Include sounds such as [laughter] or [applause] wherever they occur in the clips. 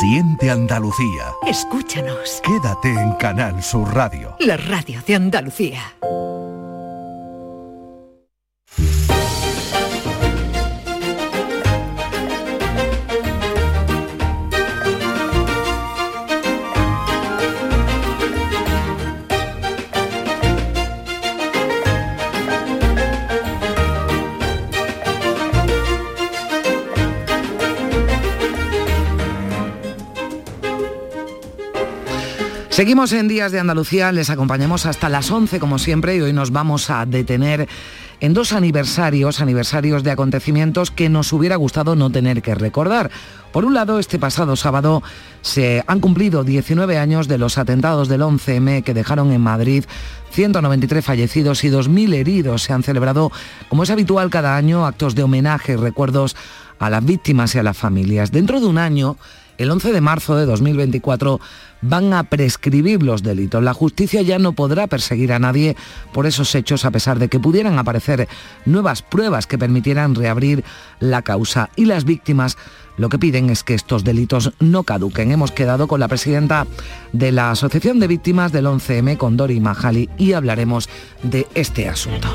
Siente Andalucía. Escúchanos. Quédate en Canal Sur Radio. La radio de Andalucía. Seguimos en Días de Andalucía, les acompañamos hasta las 11 como siempre y hoy nos vamos a detener en dos aniversarios, aniversarios de acontecimientos que nos hubiera gustado no tener que recordar. Por un lado, este pasado sábado se han cumplido 19 años de los atentados del 11M que dejaron en Madrid 193 fallecidos y 2.000 heridos. Se han celebrado, como es habitual cada año, actos de homenaje y recuerdos a las víctimas y a las familias. Dentro de un año, el 11 de marzo de 2024 van a prescribir los delitos. La justicia ya no podrá perseguir a nadie por esos hechos a pesar de que pudieran aparecer nuevas pruebas que permitieran reabrir la causa. Y las víctimas lo que piden es que estos delitos no caduquen. Hemos quedado con la presidenta de la Asociación de Víctimas del 11M, con Dori Mahali, y hablaremos de este asunto.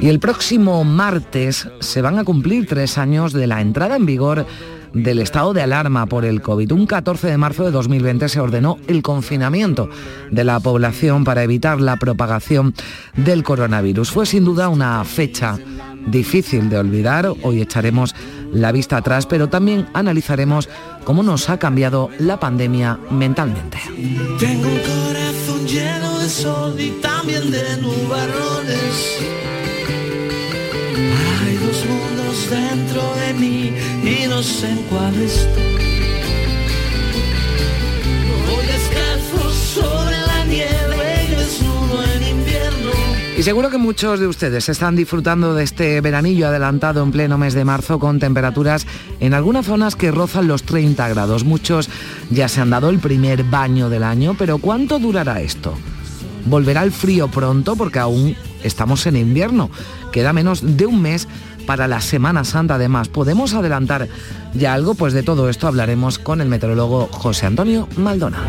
Y el próximo martes se van a cumplir tres años de la entrada en vigor del estado de alarma por el COVID. Un 14 de marzo de 2020 se ordenó el confinamiento de la población para evitar la propagación del coronavirus. Fue sin duda una fecha difícil de olvidar. Hoy echaremos la vista atrás, pero también analizaremos cómo nos ha cambiado la pandemia mentalmente. Tengo un corazón lleno de sol y también de nubarrones. Hay dos mundos dentro de mí y no sé en cuál estoy. Seguro que muchos de ustedes están disfrutando de este veranillo adelantado en pleno mes de marzo con temperaturas en algunas zonas que rozan los 30 grados. Muchos ya se han dado el primer baño del año, pero ¿cuánto durará esto? ¿Volverá el frío pronto? Porque aún estamos en invierno. Queda menos de un mes para la Semana Santa además. ¿Podemos adelantar ya algo? Pues de todo esto hablaremos con el meteorólogo José Antonio Maldonado.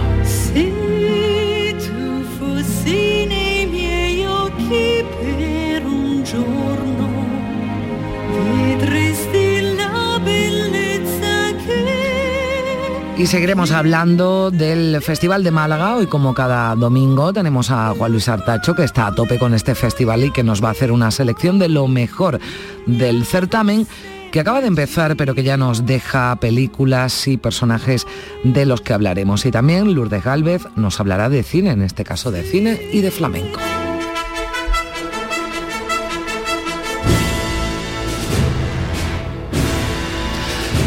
Y seguiremos hablando del Festival de Málaga. Hoy, como cada domingo, tenemos a Juan Luis Artacho, que está a tope con este festival y que nos va a hacer una selección de lo mejor del certamen que acaba de empezar, pero que ya nos deja películas y personajes de los que hablaremos. Y también Lourdes Galvez nos hablará de cine, en este caso de cine y de flamenco.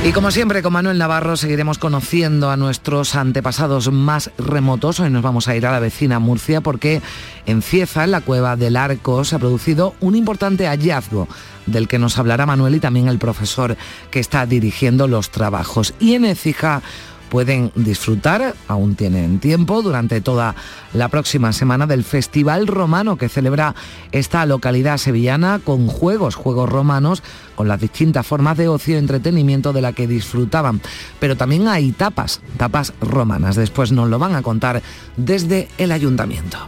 Y como siempre, con Manuel Navarro seguiremos conociendo a nuestros antepasados más remotos. Hoy nos vamos a ir a la vecina Murcia porque en Cieza, en la cueva del Arco, se ha producido un importante hallazgo del que nos hablará Manuel y también el profesor que está dirigiendo los trabajos. Y en Écija pueden disfrutar, aún tienen tiempo, durante toda la próxima semana del Festival Romano que celebra esta localidad sevillana con juegos, juegos romanos, con las distintas formas de ocio y entretenimiento de la que disfrutaban. Pero también hay tapas, tapas romanas. Después nos lo van a contar desde el ayuntamiento.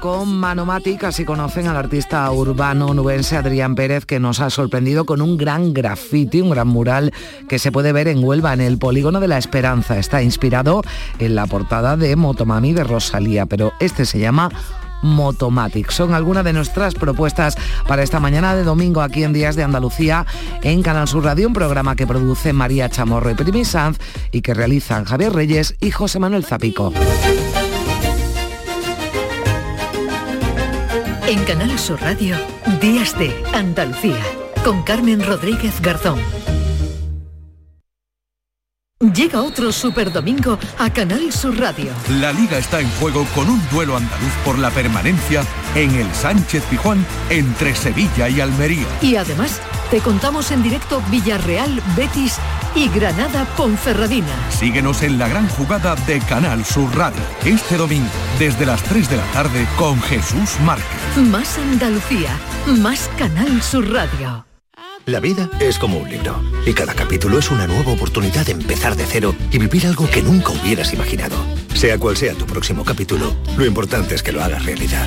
Con Manomatic, así conocen al artista urbano nubense Adrián Pérez, que nos ha sorprendido con un gran graffiti, un gran mural que se puede ver en Huelva, en el Polígono de la Esperanza. Está inspirado en la portada de Motomami de Rosalía, pero este se llama Motomatic. Son algunas de nuestras propuestas para esta mañana de domingo aquí en Días de Andalucía en Canal Sur Radio, un programa que produce María Chamorro y Primi Sanz y que realizan Javier Reyes y José Manuel Zapico. En Canal Sur Radio, Días de Andalucía, con Carmen Rodríguez Garzón. Llega otro Super Domingo a Canal Sur Radio. La liga está en juego con un duelo andaluz por la permanencia en el Sánchez Pijuán entre Sevilla y Almería. Y además, te contamos en directo Villarreal, Betis y Granada Ponferradina. Síguenos en la gran jugada de Canal Sur Radio. Este domingo, desde las 3 de la tarde, con Jesús Márquez. Más Andalucía, más Canal Sur Radio. La vida es como un libro y cada capítulo es una nueva oportunidad de empezar de cero y vivir algo que nunca hubieras imaginado. Sea cual sea tu próximo capítulo, lo importante es que lo hagas realidad.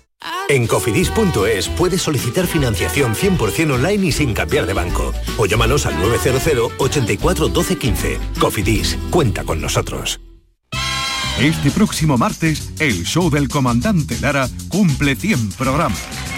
En cofidis.es puedes solicitar financiación 100% online y sin cambiar de banco. O llámanos al 900 84 12 15. Cofidis, cuenta con nosotros. Este próximo martes, el show del comandante Lara cumple 100 programas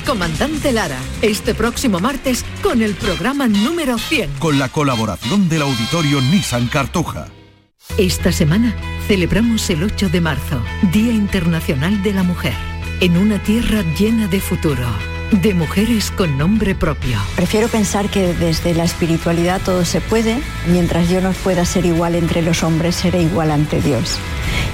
comandante Lara, este próximo martes con el programa número 100. Con la colaboración del auditorio Nissan Cartuja. Esta semana celebramos el 8 de marzo, Día Internacional de la Mujer, en una tierra llena de futuro, de mujeres con nombre propio. Prefiero pensar que desde la espiritualidad todo se puede, mientras yo no pueda ser igual entre los hombres, seré igual ante Dios.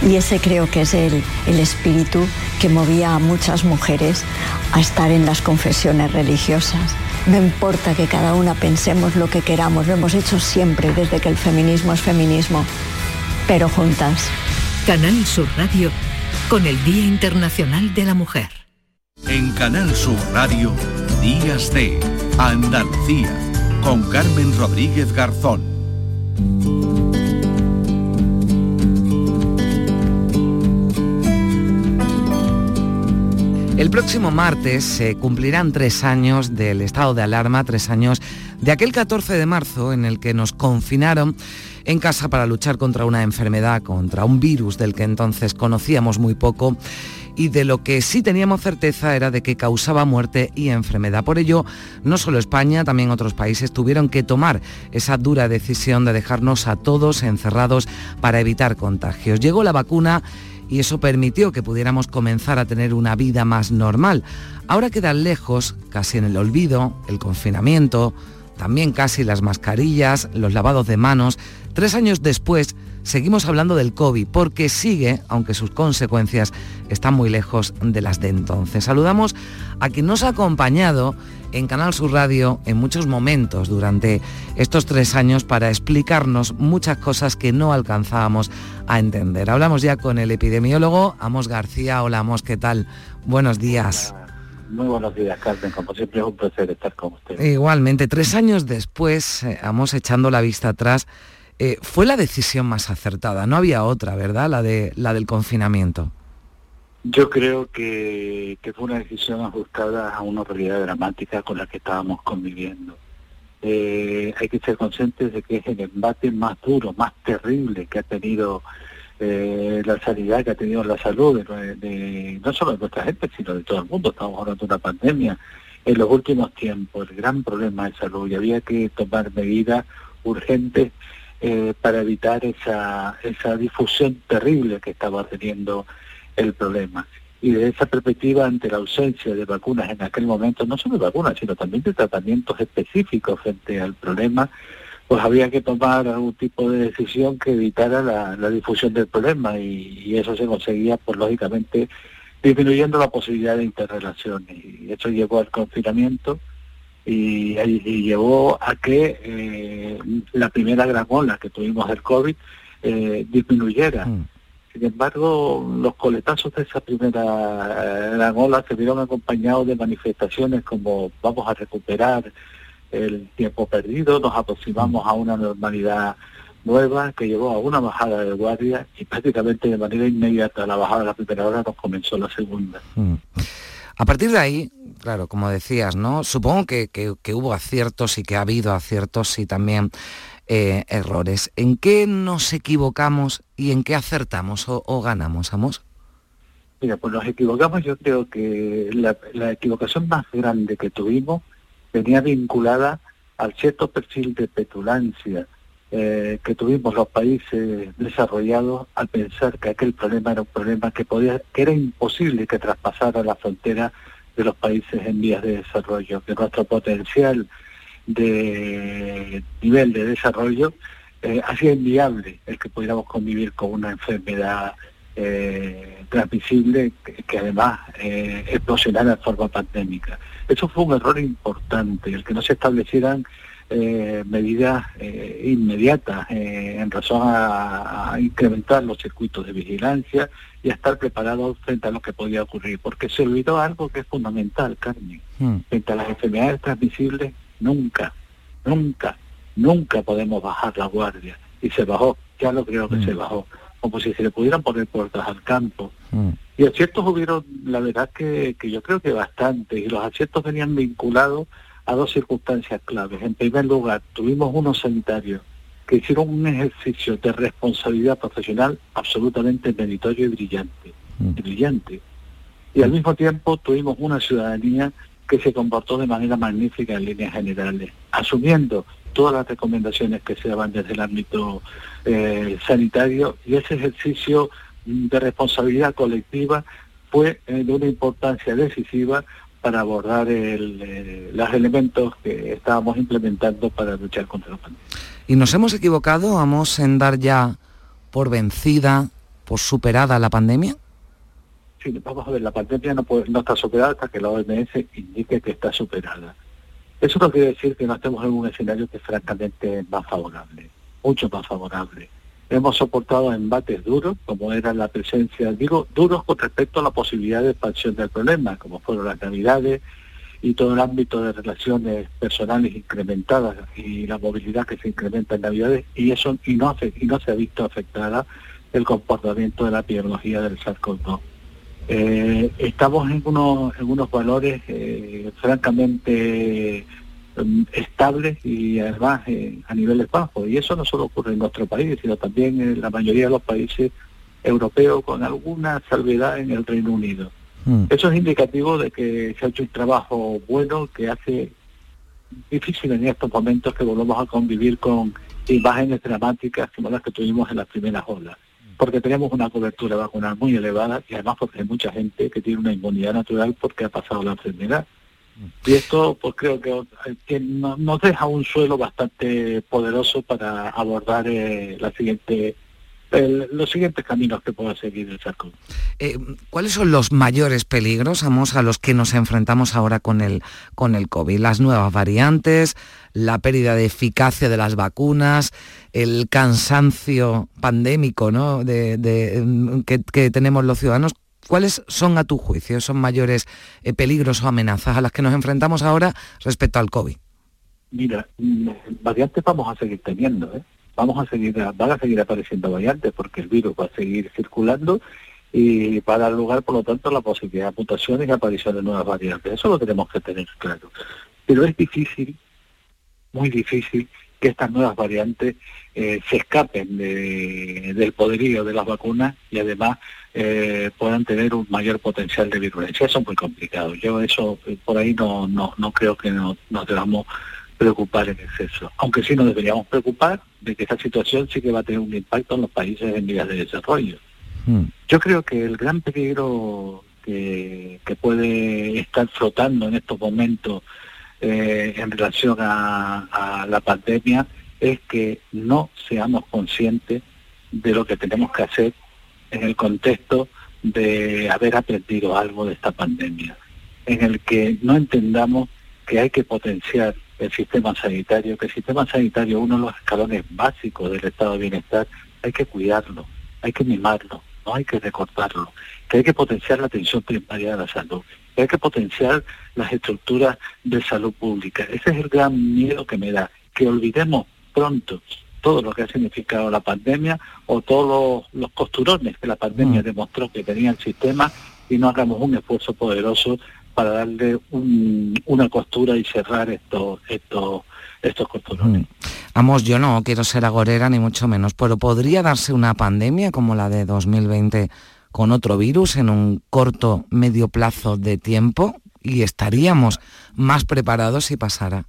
Y ese creo que es el, el espíritu que movía a muchas mujeres a estar en las confesiones religiosas. No importa que cada una pensemos lo que queramos, lo hemos hecho siempre desde que el feminismo es feminismo, pero juntas. Canal Sur Radio con el Día Internacional de la Mujer. En Canal Sur Radio, Días de Andalucía, con Carmen Rodríguez Garzón. El próximo martes se cumplirán tres años del estado de alarma, tres años de aquel 14 de marzo en el que nos confinaron en casa para luchar contra una enfermedad, contra un virus del que entonces conocíamos muy poco y de lo que sí teníamos certeza era de que causaba muerte y enfermedad. Por ello, no solo España, también otros países tuvieron que tomar esa dura decisión de dejarnos a todos encerrados para evitar contagios. Llegó la vacuna y eso permitió que pudiéramos comenzar a tener una vida más normal. Ahora quedan lejos, casi en el olvido, el confinamiento, también casi las mascarillas, los lavados de manos. Tres años después seguimos hablando del COVID porque sigue, aunque sus consecuencias están muy lejos de las de entonces. Saludamos a quien nos ha acompañado en Canal Sur Radio en muchos momentos durante estos tres años para explicarnos muchas cosas que no alcanzábamos a entender. Hablamos ya con el epidemiólogo Amos García. Hola Amos, ¿qué tal? Buenos días. Muy buenos días, Carmen. Como siempre es un placer estar con usted. Igualmente, tres años después, eh, Amos echando la vista atrás, eh, fue la decisión más acertada. No había otra, ¿verdad? La, de, la del confinamiento. Yo creo que, que, fue una decisión ajustada a una realidad dramática con la que estábamos conviviendo. Eh, hay que ser conscientes de que es el embate más duro, más terrible que ha tenido eh, la sanidad, que ha tenido la salud, de, no solo de nuestra gente, sino de todo el mundo. Estamos hablando de una pandemia en los últimos tiempos, el gran problema de salud, y había que tomar medidas urgentes eh, para evitar esa, esa difusión terrible que estaba teniendo el problema. Y de esa perspectiva, ante la ausencia de vacunas en aquel momento, no solo de vacunas, sino también de tratamientos específicos frente al problema, pues había que tomar algún tipo de decisión que evitara la, la difusión del problema y, y, eso se conseguía, pues lógicamente, disminuyendo la posibilidad de interrelaciones. Y eso llevó al confinamiento y, y llevó a que eh, la primera gran ola que tuvimos del COVID eh, disminuyera. Mm. Sin embargo, los coletazos de esa primera eh, gran ola se vieron acompañados de manifestaciones como vamos a recuperar el tiempo perdido, nos aproximamos a una normalidad nueva que llevó a una bajada de guardia y prácticamente de manera inmediata la bajada de la primera hora nos comenzó la segunda. Mm. A partir de ahí, claro, como decías, ¿no? Supongo que, que- que hubo aciertos y que ha habido aciertos y también eh, errores. ¿En qué nos equivocamos y en qué acertamos o, o ganamos, Amos? Mira, pues nos equivocamos, yo creo que la, la equivocación más grande que tuvimos venía vinculada al cierto perfil de petulancia eh, que tuvimos los países desarrollados al pensar que aquel problema era un problema que podía, que era imposible que traspasara la frontera de los países en vías de desarrollo, que nuestro potencial de nivel de desarrollo eh, hacía inviable el que pudiéramos convivir con una enfermedad eh, transmisible que, además eh, explosionara de forma pandémica. Eso fue un error importante, el que no se establecieran eh, medidas eh, inmediatas eh, en razón a, a incrementar los circuitos de vigilancia y a estar preparados frente a lo que podía ocurrir, porque se olvidó algo que es fundamental, Carmen. Mm. Frente a las enfermedades transmisibles, nunca, nunca, nunca podemos bajar la guardia. Y se bajó, ya lo creo que Mm. se bajó, como si se le pudieran poner puertas al campo. Mm. Y aciertos hubieron, la verdad que, que yo creo que bastante, y los aciertos venían vinculados a dos circunstancias claves. En primer lugar, tuvimos unos sanitarios que hicieron un ejercicio de responsabilidad profesional absolutamente meritorio y brillante, Mm. y brillante. Y al mismo tiempo tuvimos una ciudadanía que se comportó de manera magnífica en líneas generales, asumiendo todas las recomendaciones que se daban desde el ámbito eh, sanitario y ese ejercicio de responsabilidad colectiva fue eh, de una importancia decisiva para abordar el, eh, los elementos que estábamos implementando para luchar contra la pandemia. ¿Y nos hemos equivocado, vamos, en dar ya por vencida, por superada la pandemia? Sí, vamos a ver, la pandemia no, puede- no está superada hasta que la OMS indique que está superada. Eso no quiere decir que no estemos en un escenario que es francamente más favorable, mucho más favorable. Hemos soportado embates duros, como era la presencia, digo, duros con respecto a la posibilidad de expansión del problema, como fueron las navidades y todo el ámbito de relaciones personales incrementadas y la movilidad que se incrementa en navidades, y eso y no, hace- y no se ha visto afectada el comportamiento de la epidemiología del SARS-CoV-2. Eh, estamos en unos, en unos valores eh, francamente estables y además eh, a niveles bajos. Y eso no solo ocurre en nuestro país, sino también en la mayoría de los países europeos, con alguna salvedad en el Reino Unido. Mm. Eso es indicativo de que se ha hecho un trabajo bueno que hace difícil en estos momentos que volvamos a convivir con imágenes dramáticas como las que tuvimos en las primeras olas. Porque tenemos una cobertura vacunal muy elevada y además porque hay mucha gente que tiene una inmunidad natural porque ha pasado la enfermedad. Y esto pues creo que, no- nos deja un suelo bastante poderoso para abordar eh, los siguientes caminos que pueda seguir el SARS-CoV. Eh, ¿Cuáles son los mayores peligros, Amos, a los que nos enfrentamos ahora con el, con el COVID? Las nuevas variantes, la pérdida de eficacia de las vacunas, el cansancio pandémico ¿no? de, mm, que tenemos los ciudadanos. ¿Cuáles son, a tu juicio, esos mayores eh, peligros o amenazas a las que nos enfrentamos ahora respecto al COVID? Mira, mm, variantes vamos a seguir teniendo, ¿eh? Vamos a seguir, van a seguir apareciendo variantes porque el virus va a seguir circulando y va a dar lugar, por lo tanto, a la posibilidad de mutaciones y aparición de nuevas variantes. Eso lo tenemos que tener claro. Pero es difícil, muy difícil, que estas nuevas variantes eh, se escapen de- del poderío de las vacunas y además eh, puedan tener un mayor potencial de virulencia. Eso es muy complicado. Yo eso por ahí no, no, no creo que no- nos debamos preocupar en exceso. Aunque sí nos deberíamos preocupar de que esta situación sí que va a tener un impacto en los países en vías de desarrollo. Mm. Yo creo que el gran peligro que, que puede estar flotando en estos momentos eh, en relación a, a la pandemia es que no seamos conscientes de lo que tenemos que hacer en el contexto de haber aprendido algo de esta pandemia, en el que no entendamos que hay que potenciar el sistema sanitario, que el sistema sanitario, uno de los escalones básicos del estado de bienestar, hay que cuidarlo, hay que mimarlo, no hay que recortarlo, que hay que potenciar la atención primaria de la salud, que hay que potenciar las estructuras de salud pública. Ese es el gran miedo que me da, que olvidemos pronto todo lo que ha significado la pandemia o todos los, costurones que la pandemia mm. demostró que tenía el sistema y no hagamos un esfuerzo poderoso para darle una costura y cerrar estos estos estos costurones. Mm. Vamos, yo no quiero ser agorera ni mucho menos, pero podría darse una pandemia como la de 2020 con otro virus en un corto medio plazo de tiempo y estaríamos más preparados si pasara.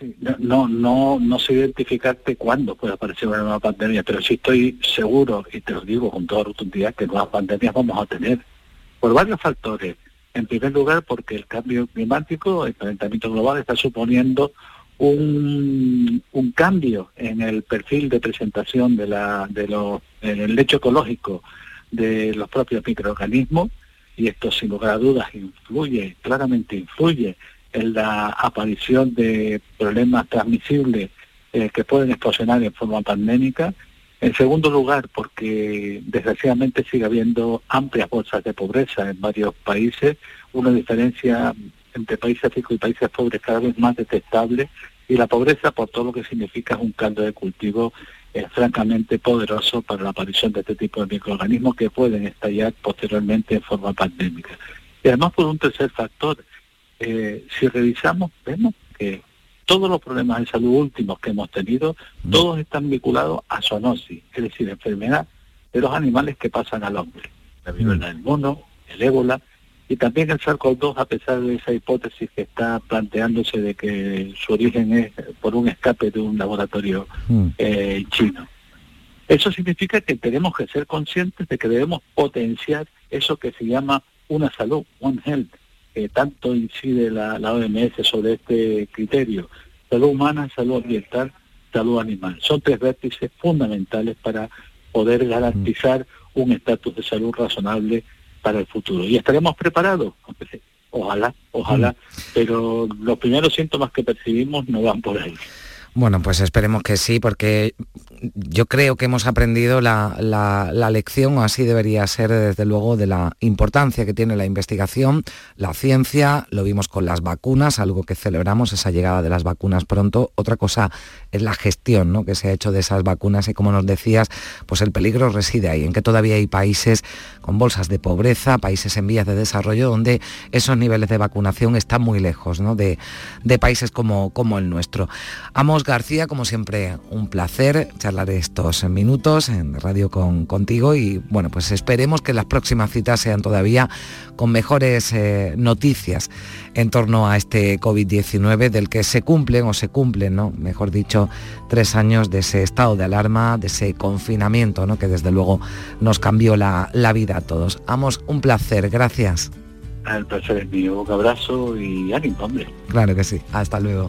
Sí, no, no, no sé identificarte cuándo puede aparecer una nueva pandemia, pero sí estoy seguro, y te lo digo con toda rotundidad, que nuevas pandemias vamos a tener por varios factores. En primer lugar, porque el cambio climático, el calentamiento global, está suponiendo un, un cambio en el perfil de presentación de la, de los, en el lecho ecológico de los propios microorganismos, y esto sin lugar a dudas influye, claramente influye en la aparición de problemas transmisibles eh, que pueden explosionar en forma pandémica en segundo lugar, porque desgraciadamente sigue habiendo amplias bolsas de pobreza en varios países, una diferencia entre países ricos y países pobres cada vez más detestable, y la pobreza, por todo lo que significa, es un caldo de cultivo eh, francamente poderoso para la aparición de este tipo de microorganismos que pueden estallar posteriormente en forma pandémica. Y además por un tercer factor, eh, si revisamos, vemos que todos los problemas de salud últimos que hemos tenido, mm. todos están vinculados a zoonosis, es decir, enfermedad de los animales que pasan al hombre. La viruela del mono, el ébola y también el SARS-CoV-2, a pesar de esa hipótesis que está planteándose de que su origen es por un escape de un laboratorio mm. eh, chino. Eso significa que tenemos que ser conscientes de que debemos potenciar eso que se llama una salud, One Health, que tanto incide la, OMS sobre este criterio. Salud humana, salud ambiental, salud animal. Son tres vértices fundamentales para poder garantizar un estatus de salud razonable para el futuro. ¿Y estaremos preparados? Ojalá, ojalá, mm. pero los primeros síntomas que percibimos no van por ahí. Bueno, pues esperemos que sí, porque yo creo que hemos aprendido la, lección, o así debería ser desde luego, de la importancia que tiene la investigación, la ciencia, lo vimos con las vacunas, algo que celebramos, esa llegada de las vacunas pronto. Otra cosa es la gestión ¿no? que se ha hecho de esas vacunas y como nos decías, pues el peligro reside ahí, en que todavía hay países con bolsas de pobreza, países en vías de desarrollo, donde esos niveles de vacunación están muy lejos ¿no? de, países como, como el nuestro. Amos García, como siempre, un placer charlar estos minutos en radio con, contigo y bueno, pues esperemos que las próximas citas sean todavía con mejores eh, noticias en torno a este COVID-19 del que se cumplen o se cumplen, ¿no? mejor dicho, tres años de ese estado de alarma, de ese confinamiento, ¿no? que desde luego nos cambió la, vida a todos. Amos, un placer, gracias. El placer es mío, un abrazo y ánimo, hombre. Claro que sí, hasta luego.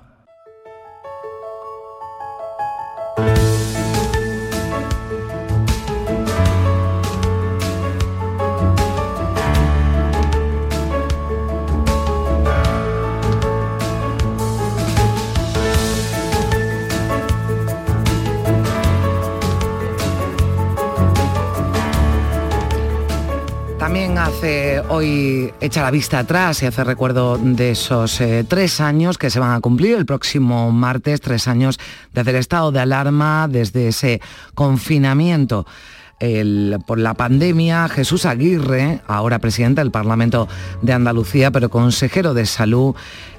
Hoy echa la vista atrás y hace recuerdo de esos eh, tres años que se van a cumplir el próximo martes, tres años desde el estado de alarma, desde ese confinamiento. por la pandemia, Jesús Aguirre, ahora presidente del Parlamento de Andalucía, pero consejero de salud,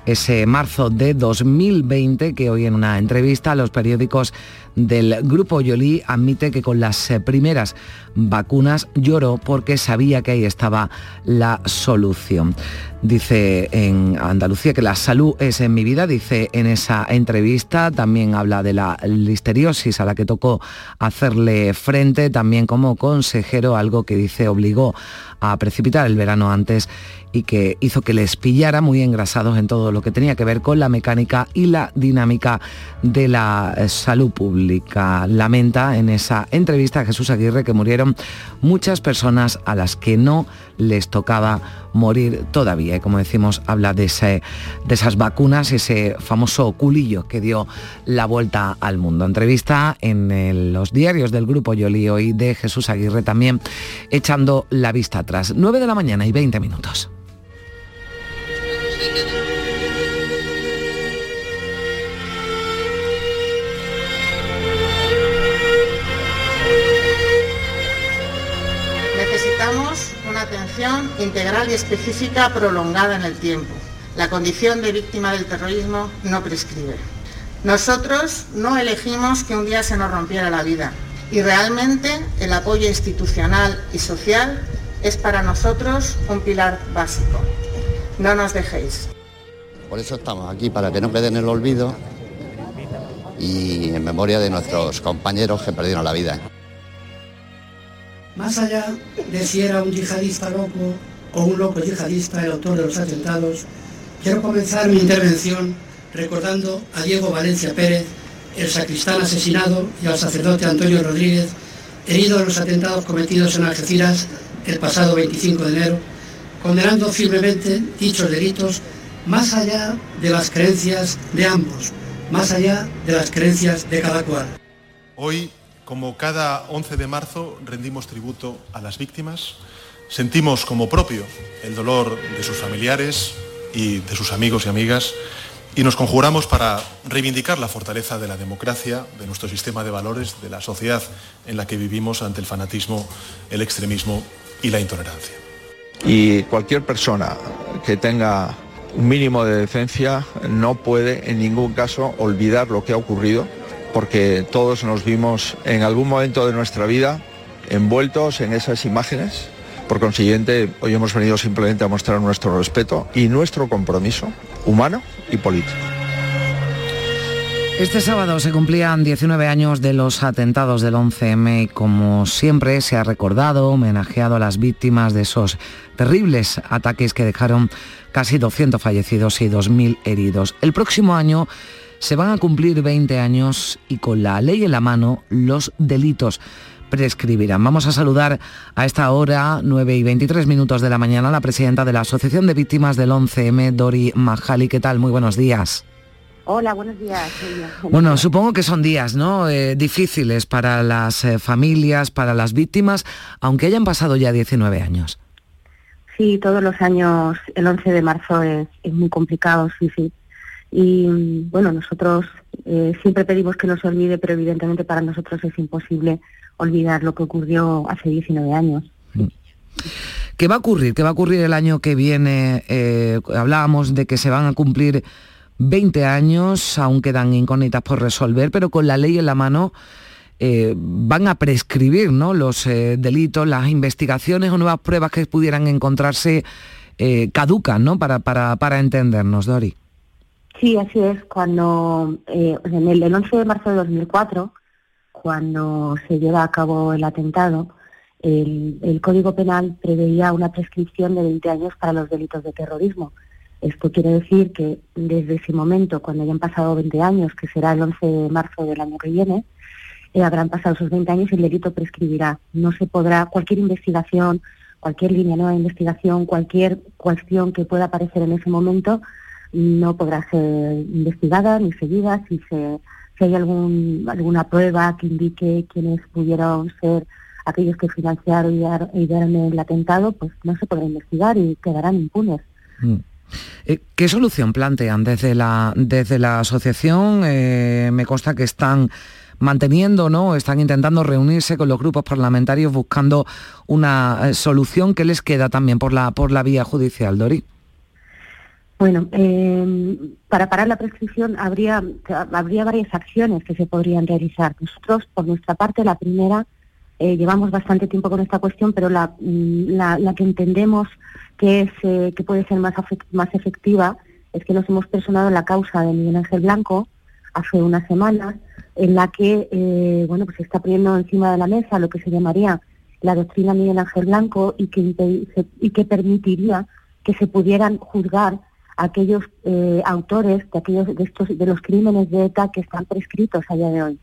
ese marzo de 2020 que hoy en una entrevista a los periódicos del Grupo Yoli admite que con las eh, primeras vacunas lloró porque sabía que ahí estaba la solución. Dice en Andalucía que la salud es en mi vida, dice en esa entrevista, también habla de la listeriosis a la que tocó hacerle frente, también como consejero, algo que dice obligó a precipitar el verano antes y que hizo que les pillara muy engrasados en todo lo que tenía que ver con la mecánica y la dinámica de la eh, salud pública. Lamenta en esa entrevista a Jesús Aguirre que murieron muchas personas a las que no les tocaba morir todavía. Y como decimos, habla de, ese, de esas vacunas, ese famoso culillo que dio la vuelta al mundo. Entrevista en los diarios del grupo Yoli y de Jesús Aguirre también echando la vista atrás. 9 de la mañana y 20 minutos. Atención integral y específica prolongada en el tiempo. La condición de víctima del terrorismo no prescribe. Nosotros no elegimos que un día se nos rompiera la vida y realmente el apoyo institucional y social es para nosotros un pilar básico. No nos dejéis. Por eso estamos aquí, para que no quede en el olvido y en memoria de nuestros compañeros que perdieron la vida. Más allá de si era un yihadista loco o un loco yihadista el autor de los atentados, quiero comenzar mi intervención recordando a Diego Valencia Pérez, el sacristán asesinado, y al sacerdote Antonio Rodríguez, herido en los atentados cometidos en Algeciras el pasado 25 de enero, condenando firmemente dichos delitos más allá de las creencias de ambos, más allá de las creencias de cada cual. Hoy como cada 11 de marzo rendimos tributo a las víctimas, sentimos como propio el dolor de sus familiares y de sus amigos y amigas y nos conjuramos para reivindicar la fortaleza de la democracia, de nuestro sistema de valores, de la sociedad en la que vivimos ante el fanatismo, el extremismo y la intolerancia. Y cualquier persona que tenga un mínimo de decencia no puede en ningún caso olvidar lo que ha ocurrido porque todos nos vimos en algún momento de nuestra vida envueltos en esas imágenes. Por consiguiente, hoy hemos venido simplemente a mostrar nuestro respeto y nuestro compromiso humano y político. Este sábado se cumplían 19 años de los atentados del 11M y como siempre se ha recordado, homenajeado a las víctimas de esos terribles ataques que dejaron casi 200 fallecidos y 2.000 heridos. El próximo año se van a cumplir 20 años y con la ley en la mano los delitos prescribirán. Vamos a saludar a esta hora, 9 y 23 minutos de la mañana, la presidenta de la Asociación de Víctimas del 11M, Dori Majali. ¿Qué tal? Muy buenos días. Hola, buenos días. Bueno, supongo que son días ¿no? Eh, difíciles para las eh, familias, para las víctimas, aunque hayan pasado ya 19 años. Sí, todos los años, el 11 de marzo es, es muy complicado, sí, sí. Y bueno, nosotros eh, siempre pedimos que no se olvide, pero evidentemente para nosotros es imposible olvidar lo que ocurrió hace 19 años. Mm. ¿Qué va a ocurrir? ¿Qué va a ocurrir el año que viene? Eh, hablábamos de que se van a cumplir 20 años, aún quedan incógnitas por resolver, pero con la ley en la mano eh, van a prescribir ¿no? los delitos, las investigaciones o nuevas pruebas que pudieran encontrarse caducan ¿no? para, para, para entendernos, Dori. Sí, así es. Cuando eh, en el, 11 de marzo de 2004, cuando se lleva a cabo el atentado, el, Código Penal preveía una prescripción de 20 años para los delitos de terrorismo. Esto quiere decir que desde ese momento, cuando hayan pasado 20 años, que será el 11 de marzo del año que viene, eh, habrán pasado esos 20 años y el delito prescribirá. No se podrá, cualquier investigación, cualquier línea nueva de investigación, cualquier cuestión que pueda aparecer en ese momento, no podrá ser investigada ni seguida si, se, si hay algún, alguna prueba que indique quiénes pudieron ser aquellos que financiaron y dieron el atentado, pues no se podrá investigar y quedarán impunes. Mm. Eh, ¿Qué solución plantean desde la, desde la asociación? Eh, me consta que están manteniendo, ¿no? Están intentando reunirse con los grupos parlamentarios buscando una eh, solución que les queda también por la, por la vía judicial, Dori. Bueno, eh, para parar la prescripción habría, habría varias acciones que se podrían realizar. Nosotros, por nuestra parte, la primera, eh, llevamos bastante tiempo con esta cuestión, pero la, mm, que entendemos que, es, eh, que puede ser más, más efectiva es que nos hemos personado en la causa de Miguel Ángel Blanco hace unas semanas, en la que eh, bueno, pues se está poniendo encima de la mesa lo que se llamaría la doctrina Miguel Ángel Blanco y que, y que permitiría que se pudieran juzgar a aquellos autores de aquellos de estos de los crímenes de ETA que están prescritos a día de hoy.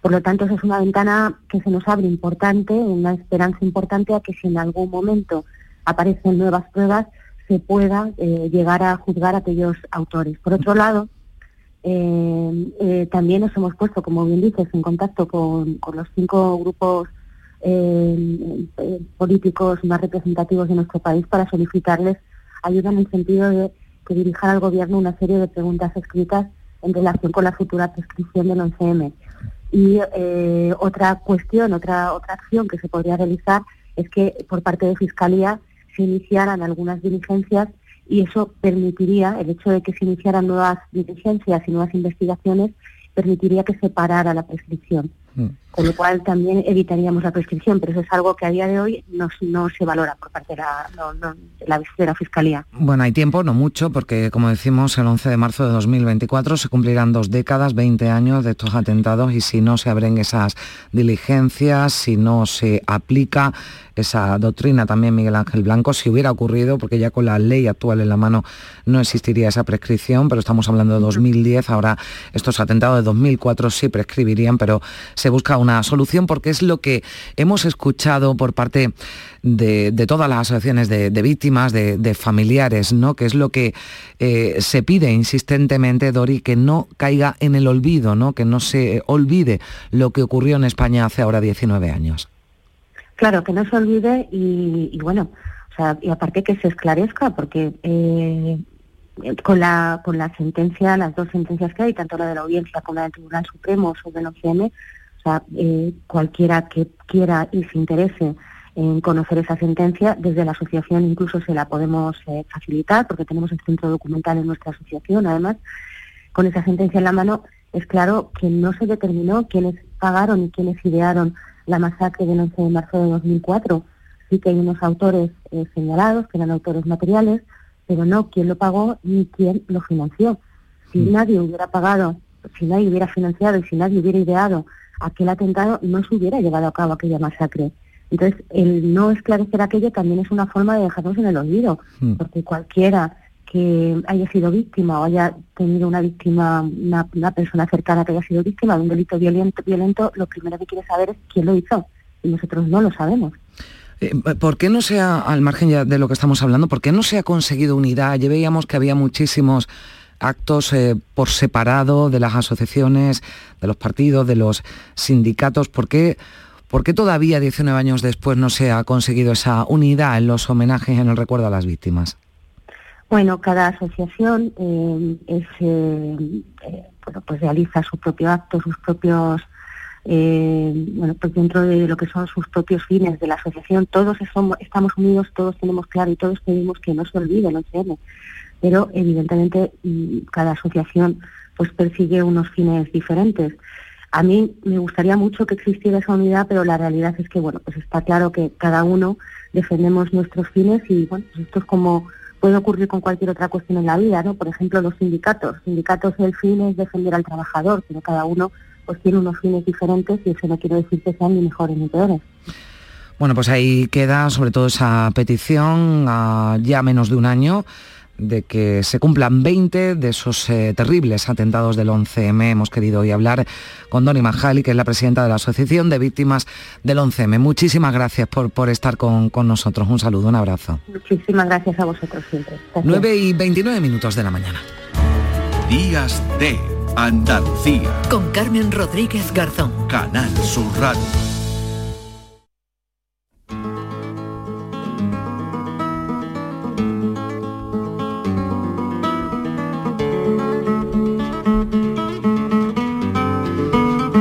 Por lo tanto, esa es una ventana que se nos abre importante, una esperanza importante a que si en algún momento aparecen nuevas pruebas, se pueda eh, llegar a juzgar a aquellos autores. Por otro lado, eh, eh, también nos hemos puesto, como bien dices, en contacto con, con los cinco grupos políticos más representativos de nuestro país para solicitarles ayuda en el sentido de que dirijan al Gobierno una serie de preguntas escritas en relación con la futura prescripción del 11M. Y eh, otra cuestión, otra, otra acción que se podría realizar es que por parte de Fiscalía se iniciaran algunas diligencias y eso permitiría, el hecho de que se iniciaran nuevas diligencias y nuevas investigaciones, permitiría que se parara la prescripción. Con lo cual también evitaríamos la prescripción, pero eso es algo que a día de hoy no, no se valora por parte de la, de la Fiscalía. Bueno, hay tiempo, no mucho, porque como decimos, el 11 de marzo de 2024 se cumplirán dos décadas, 20 años de estos atentados y si no se abren esas diligencias, si no se aplica esa doctrina también Miguel Ángel Blanco, si hubiera ocurrido, porque ya con la ley actual en la mano no existiría esa prescripción, pero estamos hablando de 2010, ahora estos atentados de 2004 sí prescribirían, pero se busca una solución porque es lo que hemos escuchado por parte de, todas las asociaciones de, víctimas, de, familiares, ¿no? que es lo que eh, se pide insistentemente, Dori, que no caiga en el olvido, ¿no? que no se olvide lo que ocurrió en España hace ahora 19 años. Claro, que no se olvide y, y bueno, o sea, y aparte que se esclarezca, porque eh, con la con la sentencia, las dos sentencias que hay, tanto la de la audiencia como la del Tribunal Supremo sobre el 11M, o sea, eh, cualquiera que quiera y se interese en conocer esa sentencia, desde la asociación incluso se la podemos eh, facilitar, porque tenemos el centro documental en nuestra asociación, además, con esa sentencia en la mano, es claro que no se determinó quiénes pagaron y quiénes idearon la masacre del 11 de marzo de 2004. Sí que hay unos autores eh, señalados, que eran autores materiales, pero no quién lo pagó ni quién lo financió. Si nadie hubiera pagado, si nadie hubiera financiado y si nadie hubiera ideado aquel atentado, no se hubiera llevado a cabo aquella masacre. Entonces, el no esclarecer aquello también es una forma de dejarnos en el olvido, porque cualquiera que haya sido víctima o haya tenido una víctima, una, una persona cercana que haya sido víctima de un delito violento, violento, lo primero que quiere saber es quién lo hizo. Y nosotros no lo sabemos. Eh, ¿Por qué no se ha, al margen ya de lo que estamos hablando, por qué no se ha conseguido unidad? Ya veíamos que había muchísimos actos eh, por separado de las asociaciones, de los partidos, de los sindicatos. ¿Por qué, ¿Por qué todavía 19 años después no se ha conseguido esa unidad en los homenajes, en el recuerdo a las víctimas? Bueno, cada asociación eh, es, eh, eh, bueno, pues realiza su propio acto, sus propios, bueno, pues dentro de lo que son sus propios fines de la asociación, todos somos, estamos unidos, todos tenemos claro y todos pedimos que no se olvide el 11M. Pero evidentemente mm, cada asociación pues persigue unos fines diferentes. A mí me gustaría mucho que existiera esa unidad, pero la realidad es que, bueno, pues está claro que cada uno defendemos nuestros fines y, bueno, pues esto es como puede ocurrir con cualquier otra cuestión en la vida, ¿no? Por ejemplo, los sindicatos. Sindicatos el fin es defender al trabajador, pero cada uno pues tiene unos fines diferentes y eso no quiere decir que sean ni mejores ni peores. Bueno, pues ahí queda sobre todo esa petición ya menos de un año de que se cumplan 20 de esos eh, terribles atentados del 11M. Hemos querido hoy hablar con Doni Majali, que es la presidenta de la Asociación de Víctimas del 11M. Muchísimas gracias por, por estar con, con nosotros. Un saludo, un abrazo. Muchísimas gracias a vosotros siempre. Gracias. 9 y 29 minutos de la mañana. Días de Andalucía. Con Carmen Rodríguez Garzón. Canal Sur Radio.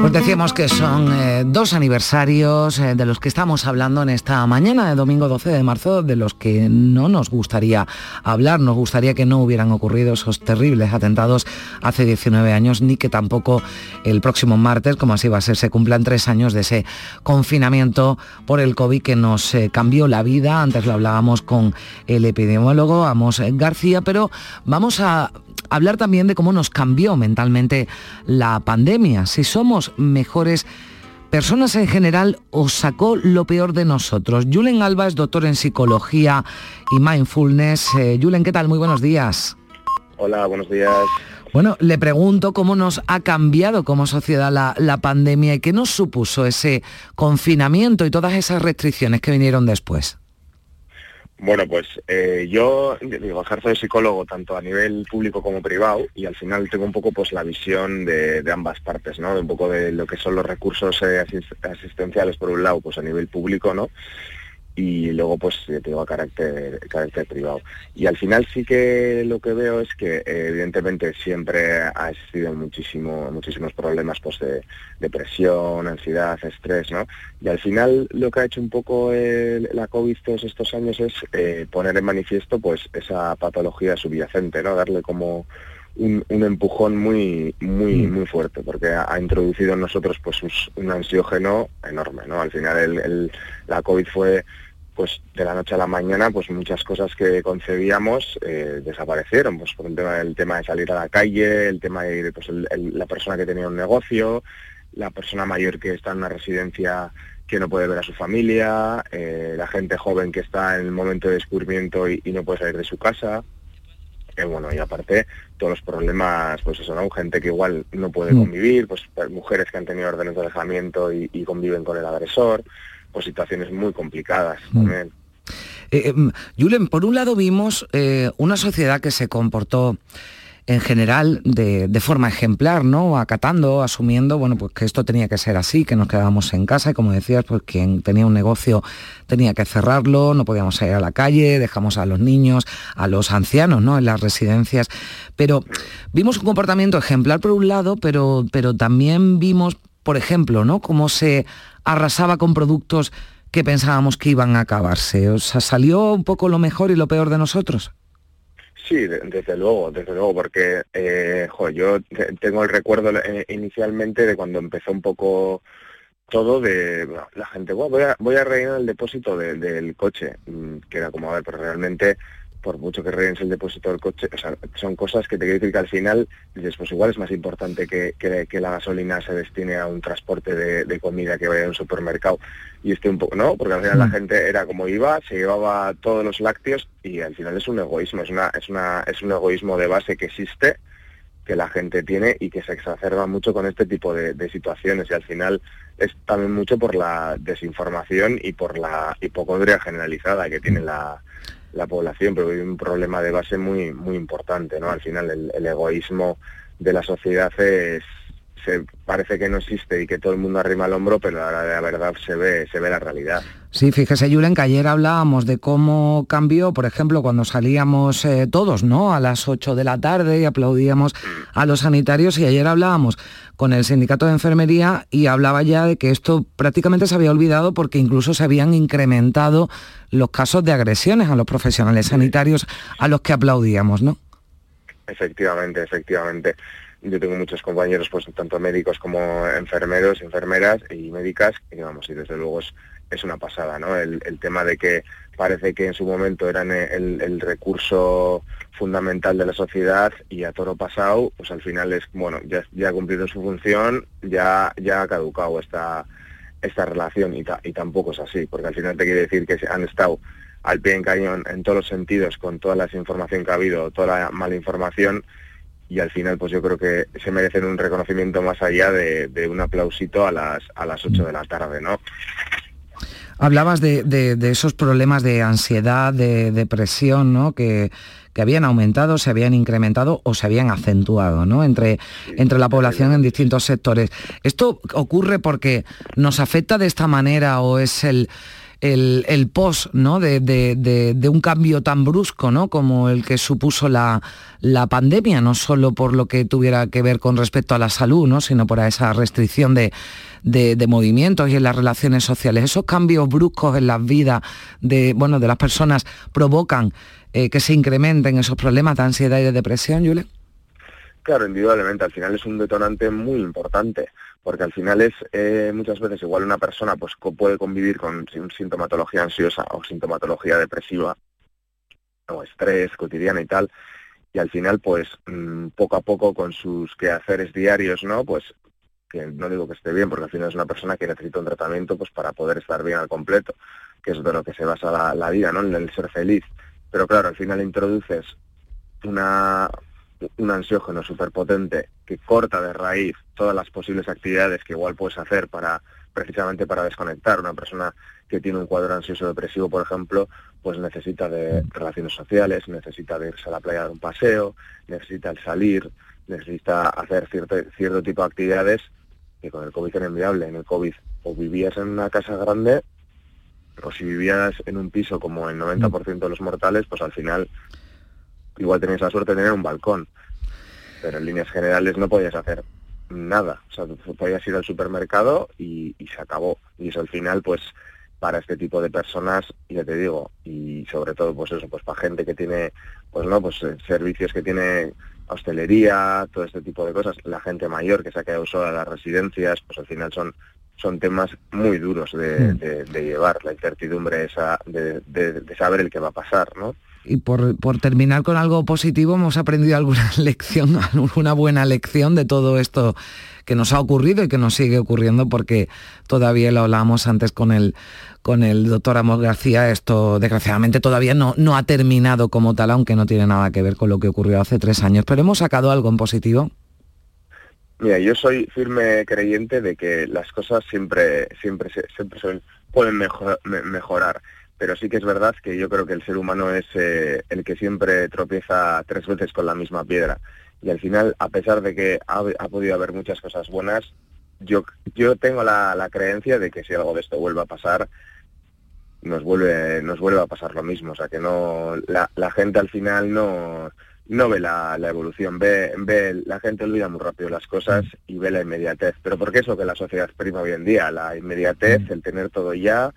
Pues Decíamos que son eh, dos aniversarios eh, de los que estamos hablando en esta mañana de domingo 12 de marzo, de los que no nos gustaría hablar, nos gustaría que no hubieran ocurrido esos terribles atentados hace 19 años, ni que tampoco el próximo martes, como así va a ser, se cumplan tres años de ese confinamiento por el COVID que nos eh, cambió la vida. Antes lo hablábamos con el epidemiólogo Amos García, pero vamos a hablar también de cómo nos cambió mentalmente la pandemia, si somos mejores personas en general o sacó lo peor de nosotros. Julen Alba es doctor en psicología y mindfulness. Eh, Julen, ¿qué tal? Muy buenos días. Hola, buenos días. Bueno, le pregunto cómo nos ha cambiado como sociedad la, la pandemia y qué nos supuso ese confinamiento y todas esas restricciones que vinieron después. Bueno, pues eh, yo digo, ejerzo de psicólogo tanto a nivel público como privado y al final tengo un poco pues la visión de, ambas partes, ¿no? De un poco de lo que son los recursos eh, asis- asistenciales por un lado, pues a nivel público, ¿no? Y luego pues eh, tengo carácter, carácter privado. Y al final sí que lo que veo es que eh, evidentemente siempre ha existido muchísimo, muchísimos problemas pues de depresión, ansiedad, estrés, ¿no? Y al final lo que ha hecho un poco el- la COVID todos estos años es eh, poner en manifiesto pues esa patología subyacente, ¿no? Darle como un, un empujón muy muy muy fuerte porque ha, ha introducido en nosotros pues us- un ansiógeno enorme no al final el, el- la covid fue pues de la noche a la mañana pues muchas cosas que concebíamos eh, desaparecieron pues por el tema del tema de salir a la calle el tema de pues el- el- la persona que tenía un negocio la persona mayor que está en una residencia que no puede ver a su familia eh, la gente joven que está en el momento de descubrimiento y- y no puede salir de su casa eh, bueno, y aparte todos los problemas, pues eso, ¿no? Gente que igual no puede Mm. convivir, pues pues, mujeres que han tenido órdenes de alejamiento y, y conviven con el agresor, pues situaciones muy complicadas también. Eh, eh, Julen, por un lado vimos eh, una sociedad que se comportó en general de, de forma ejemplar, ¿no? Acatando, asumiendo, bueno, pues que esto tenía que ser así, que nos quedábamos en casa y como decías, pues quien tenía un negocio tenía que cerrarlo, no podíamos salir a la calle, dejamos a los niños, a los ancianos, ¿no? En las residencias. Pero vimos un comportamiento ejemplar por un lado, pero, pero también vimos, por ejemplo, ¿no? Cómo se arrasaba con productos que pensábamos que iban a acabarse. O sea, salió un poco lo mejor y lo peor de nosotros. Sí, de- desde luego, desde luego, porque eh, jo, yo te- tengo el recuerdo eh, inicialmente de cuando empezó un poco todo de la gente, "Buah, voy a, voy a rellenar el depósito de- del coche, Mm, que era como, a ver, pero realmente por mucho que rellenes el depósito del coche, o sea, son cosas que te quiero decir que al final dices, pues igual es más importante que, que- que la gasolina se destine a un transporte de, de comida que vaya a un supermercado y esté un poco, ¿no? Porque al final la gente era como iba, se llevaba todos los lácteos y al final es un egoísmo, es una, es una, es un egoísmo de base que existe que la gente tiene y que se exacerba mucho con este tipo de, de situaciones. Y al final es también mucho por la desinformación y por la hipocondria generalizada que tiene la, la población, pero hay un problema de base muy muy importante, ¿no? Al final el, el egoísmo de la sociedad es se parece que no existe y que todo el mundo arrima el hombro, pero a la de la verdad se ve se ve la realidad. Sí, fíjese, Julen, que ayer hablábamos de cómo cambió, por ejemplo, cuando salíamos eh, todos, ¿no? A las 8 de la tarde y aplaudíamos a los sanitarios y ayer hablábamos con el sindicato de enfermería y hablaba ya de que esto prácticamente se había olvidado porque incluso se habían incrementado los casos de agresiones a los profesionales sanitarios a los que aplaudíamos, ¿no? Efectivamente, efectivamente. Yo tengo muchos compañeros, pues tanto médicos como enfermeros, enfermeras y médicas, y vamos, y desde luego es, es una pasada, ¿no? El, el tema de que parece que en su momento eran el, recurso fundamental de la sociedad y a toro pasado, pues al final es, bueno, ya, ya ha cumplido su función, ya, ya ha caducado esta, esta relación y, ta- y tampoco es así, porque al final te quiere decir que han estado al pie en cañón en todos los sentidos, con toda la desinformación que ha habido, toda la mala información, y al final pues yo creo que se merecen un reconocimiento más allá de, de un aplausito a las a las 8 de la tarde, ¿no? Hablabas de, de- de esos problemas de ansiedad, de depresión, ¿no? Que, que habían aumentado, se habían incrementado o se habían acentuado, ¿no? Entre, entre la población en distintos sectores. ¿Esto ocurre porque nos afecta de esta manera o es el, el, el post ¿no? de, de- de- un cambio tan brusco ¿no? como el que supuso la, la pandemia, no solo por lo que tuviera que ver con respecto a la salud, ¿no? sino por esa restricción de, movimientos y en las relaciones sociales. Esos cambios bruscos en las vidas de, bueno, de las personas provocan eh, que se incrementen esos problemas de ansiedad y de depresión, Julen. Claro, indudablemente, al final es un detonante muy importante, porque al final es eh, muchas veces igual una persona pues puede convivir con sin- sintomatología ansiosa o sintomatología depresiva o estrés cotidiana y tal, y al final pues mm, poco a poco con sus quehaceres diarios, ¿no? Pues que no digo que esté bien, porque al final es una persona que necesita un tratamiento pues para poder estar bien al completo, que es de lo que se basa la, la vida, ¿no? En el ser feliz. Pero claro, al final introduces una, un ansiógeno superpotente que corta de raíz todas las posibles actividades que igual puedes hacer para precisamente para desconectar. Una persona que tiene un cuadro ansioso depresivo, por ejemplo, pues necesita de relaciones sociales, necesita de irse a la playa a un paseo, necesita el salir, necesita hacer cierto, cierto tipo de actividades que con el COVID era inviable. En el COVID o vivías en una casa grande o si vivías en un piso como el 90% de los mortales, pues al final igual tenías la suerte de tener un balcón, pero en líneas generales no podías hacer nada. O sea, podías ir al supermercado y, y se acabó. Y eso al final, pues, para este tipo de personas, ya te digo, y sobre todo, pues eso, pues para gente que tiene, pues no, pues eh, servicios que tiene hostelería, todo este tipo de cosas, la gente mayor que se ha quedado sola en las residencias, pues al final son son temas muy duros de, de- de llevar, la incertidumbre esa de, de- de saber el que va a pasar, ¿no? Y por, por terminar con algo positivo, hemos aprendido alguna [laughs] lección, alguna buena lección de todo esto que nos ha ocurrido y que nos sigue ocurriendo, porque todavía lo hablábamos antes con el, con el doctor Amos García, esto desgraciadamente todavía no, no ha terminado como tal, aunque no tiene nada que ver con lo que ocurrió hace tres años, pero hemos sacado algo en positivo. Mira, yo soy firme creyente de que las cosas siempre, siempre, se- siempre son- pueden mejor- me- mejorar, pero sí que es verdad que yo creo que el ser humano es eh, el que siempre tropieza tres veces con la misma piedra. Y al final, a pesar de que ha, ha podido haber muchas cosas buenas, yo, yo tengo la, la creencia de que si algo de esto vuelve a pasar, nos vuelve, nos vuelve a pasar lo mismo. O sea, que no, la, la gente al final no, no ve la, la evolución, ve, ve, la gente olvida muy rápido las cosas y ve la inmediatez. Pero porque es lo que la sociedad prima hoy en día, la inmediatez, el tener todo ya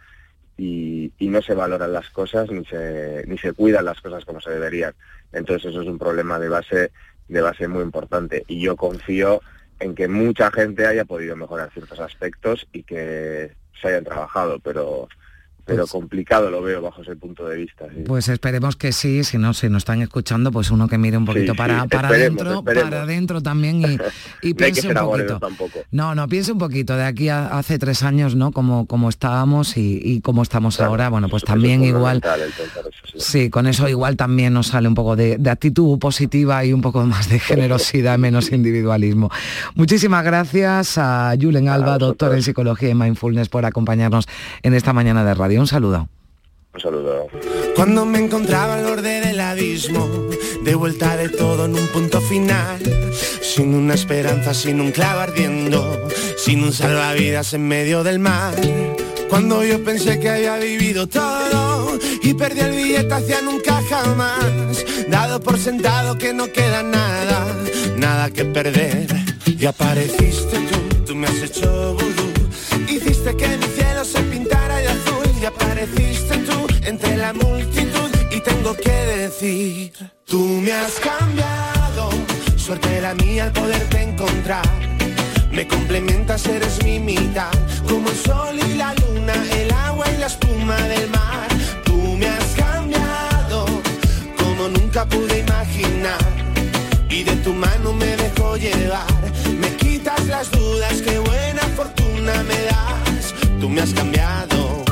y, y no se valoran las cosas ni se, ni se cuidan las cosas como se deberían. Entonces eso es un problema de base, de base muy importante. Y yo confío en que mucha gente haya podido mejorar ciertos aspectos y que se hayan trabajado, pero pero complicado lo veo bajo ese punto de vista. sí. Pues esperemos que sí, si no, si nos están escuchando, pues uno que mire un poquito Sí, para, sí, para adentro, esperemos. para adentro también y, [laughs] piense un poquito. tampoco. No, no, piense un poquito de aquí a hace tres años, ¿no? Como, como estábamos y, y cómo estamos ahora, bueno, pues también igual. Eso, sí. Con eso igual también nos sale un poco de, de actitud positiva y un poco más de generosidad, menos [laughs] individualismo. Muchísimas gracias a Julen Alba, doctor en psicología y mindfulness, por acompañarnos en esta mañana de radio. Un saludo. Un saludo. Cuando me encontraba al borde del abismo, de vuelta de todo en un punto final, sin una esperanza, sin un clavo ardiendo, sin un salvavidas en medio del mar. Cuando yo pensé que había vivido todo y perdí el billete hacia nunca jamás, dado por sentado que no queda nada, nada que perder. Y apareciste tú, tú me has hecho vudú, hiciste que apareciste tú entre la multitud y tengo que decir, tú me has cambiado, suerte la mía al poderte encontrar. Me complementas, eres mi mitad, como el sol y la luna, el agua y la espuma del mar. Tú me has cambiado, como nunca pude imaginar. Y de tu mano me dejo llevar, me quitas las dudas, qué buena fortuna me das. Tú me has cambiado.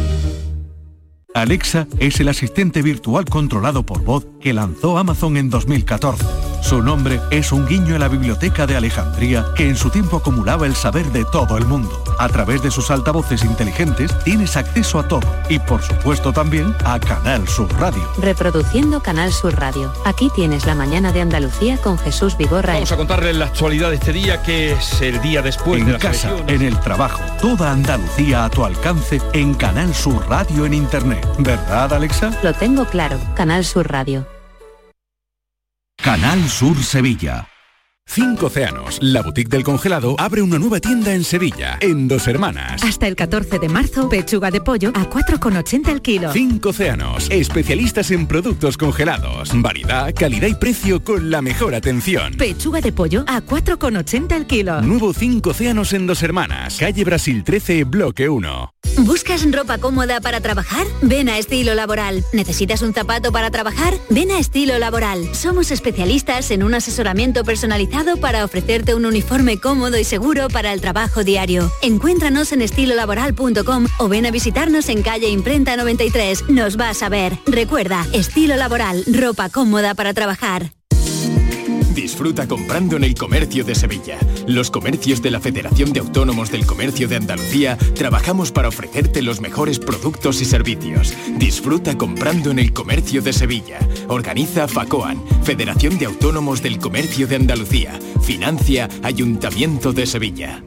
Alexa es el asistente virtual controlado por voz que lanzó Amazon en 2014. Su nombre es un guiño a la biblioteca de Alejandría que en su tiempo acumulaba el saber de todo el mundo. A través de sus altavoces inteligentes tienes acceso a todo y por supuesto también a Canal Sur Radio. Reproduciendo Canal Sur Radio. Aquí tienes la mañana de Andalucía con Jesús Vigorra. Vamos a contarles la actualidad de este día que es el día después en de las casa, elecciones. en el trabajo, toda Andalucía a tu alcance en Canal Sur Radio en Internet. ¿Verdad, Alexa? Lo tengo claro. Canal Sur Radio. Canal Sur Sevilla. Cinco Océanos, la boutique del congelado, abre una nueva tienda en Sevilla, en Dos Hermanas. Hasta el 14 de marzo, pechuga de pollo a 4,80 el kilo. Cinco Océanos, especialistas en productos congelados. Variedad, calidad y precio con la mejor atención. Pechuga de pollo a 4,80 el kilo. Nuevo Cinco Océanos en Dos Hermanas, calle Brasil 13, bloque 1. ¿Buscas ropa cómoda para trabajar? Ven a Estilo Laboral. ¿Necesitas un zapato para trabajar? Ven a Estilo Laboral. Somos especialistas en un asesoramiento personalizado para ofrecerte un uniforme cómodo y seguro para el trabajo diario. Encuéntranos en estilolaboral.com o ven a visitarnos en calle Imprenta 93. Nos vas a ver. Recuerda, Estilo Laboral, ropa cómoda para trabajar. Disfruta comprando en el comercio de Sevilla. Los comercios de la Federación de Autónomos del Comercio de Andalucía trabajamos para ofrecerte los mejores productos y servicios. Disfruta comprando en el comercio de Sevilla. Organiza FACOAN, Federación de Autónomos del Comercio de Andalucía. Financia Ayuntamiento de Sevilla.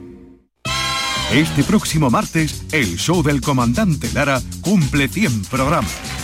Este próximo martes, el show del comandante Lara cumple 100 programas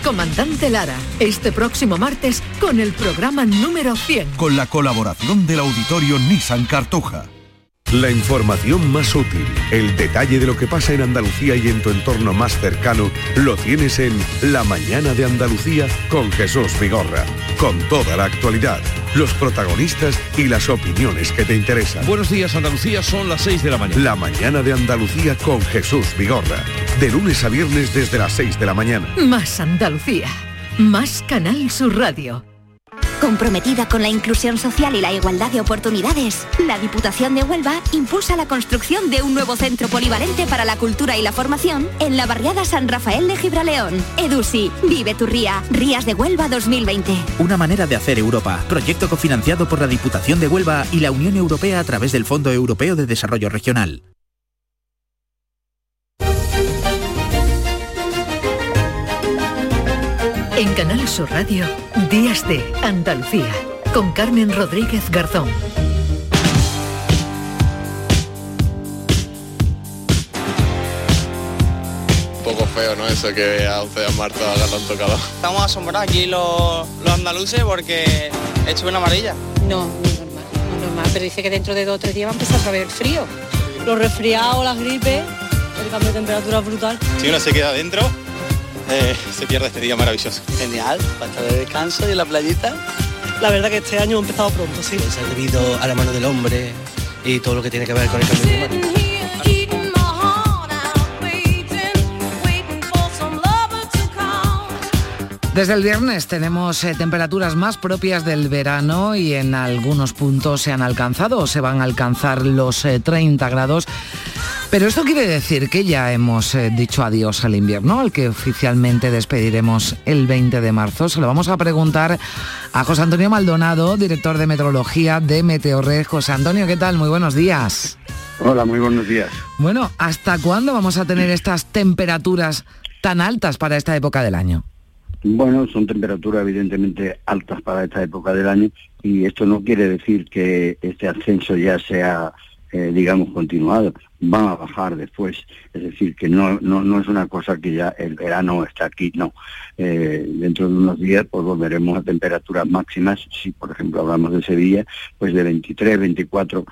comandante Lara, este próximo martes con el programa número 100. Con la colaboración del auditorio Nissan Cartuja. La información más útil, el detalle de lo que pasa en Andalucía y en tu entorno más cercano, lo tienes en La Mañana de Andalucía con Jesús Vigorra. Con toda la actualidad, los protagonistas y las opiniones que te interesan. Buenos días Andalucía, son las 6 de la mañana. La Mañana de Andalucía con Jesús Vigorra. De lunes a viernes desde las 6 de la mañana. Más Andalucía, más Canal Sur Radio. Comprometida con la inclusión social y la igualdad de oportunidades, la Diputación de Huelva impulsa la construcción de un nuevo centro polivalente para la cultura y la formación en la barriada San Rafael de Gibraleón. EDUSI, Vive tu Ría, Rías de Huelva 2020. Una manera de hacer Europa. Proyecto cofinanciado por la Diputación de Huelva y la Unión Europea a través del Fondo Europeo de Desarrollo Regional. En Canal Sur Radio, Días de Andalucía, con Carmen Rodríguez Garzón. Un poco feo, ¿no? Eso que a 11 de marzo hagan un tocado. Estamos asombrados aquí los, los andaluces porque hecho una amarilla. No, no es normal, no es normal, pero dice que dentro de dos o tres días va a empezar a ver el frío. Los resfriados, las gripes, el cambio de temperatura es brutal. Si uno se queda dentro, [laughs] eh, se pierde este día maravilloso. Genial, para estar de descanso y en la playita. La verdad que este año ha empezado pronto, sí. Es debido a la mano del hombre y todo lo que tiene que ver con el cambio climático. Desde el viernes tenemos eh, temperaturas más propias del verano y en algunos puntos se han alcanzado o se van a alcanzar los eh, 30 grados. Pero esto quiere decir que ya hemos eh, dicho adiós al invierno, al que oficialmente despediremos el 20 de marzo. Se lo vamos a preguntar a José Antonio Maldonado, director de meteorología de Meteorred. José Antonio, ¿qué tal? Muy buenos días. Hola, muy buenos días. Bueno, ¿hasta cuándo vamos a tener estas temperaturas tan altas para esta época del año? Bueno, son temperaturas evidentemente altas para esta época del año y esto no quiere decir que este ascenso ya sea, eh, digamos, continuado. Van a bajar después. Es decir, que no, no, no es una cosa que ya el verano está aquí, no. Eh, dentro de unos días pues volveremos a temperaturas máximas, si por ejemplo hablamos de Sevilla, pues de 23, 24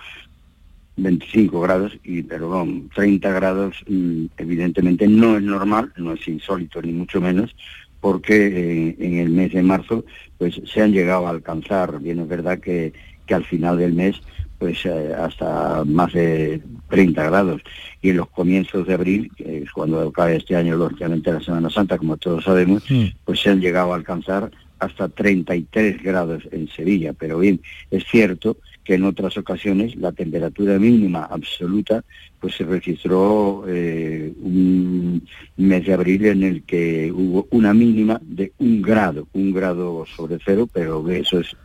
25 grados y perdón 30 grados mm, evidentemente no es normal no es insólito ni mucho menos porque eh, en el mes de marzo pues se han llegado a alcanzar bien es verdad que, que al final del mes pues eh, hasta más de 30 grados. Y en los comienzos de abril que es cuando cae este año lógicamente la Semana Santa como todos sabemos pues se han llegado a alcanzar hasta 33 grados en Sevilla. Pero bien es cierto que en otras ocasiones la temperatura mínima absoluta pues se registró eh, un mes de abril en el que hubo una mínima de un grado, un grado sobre cero, pero eso es,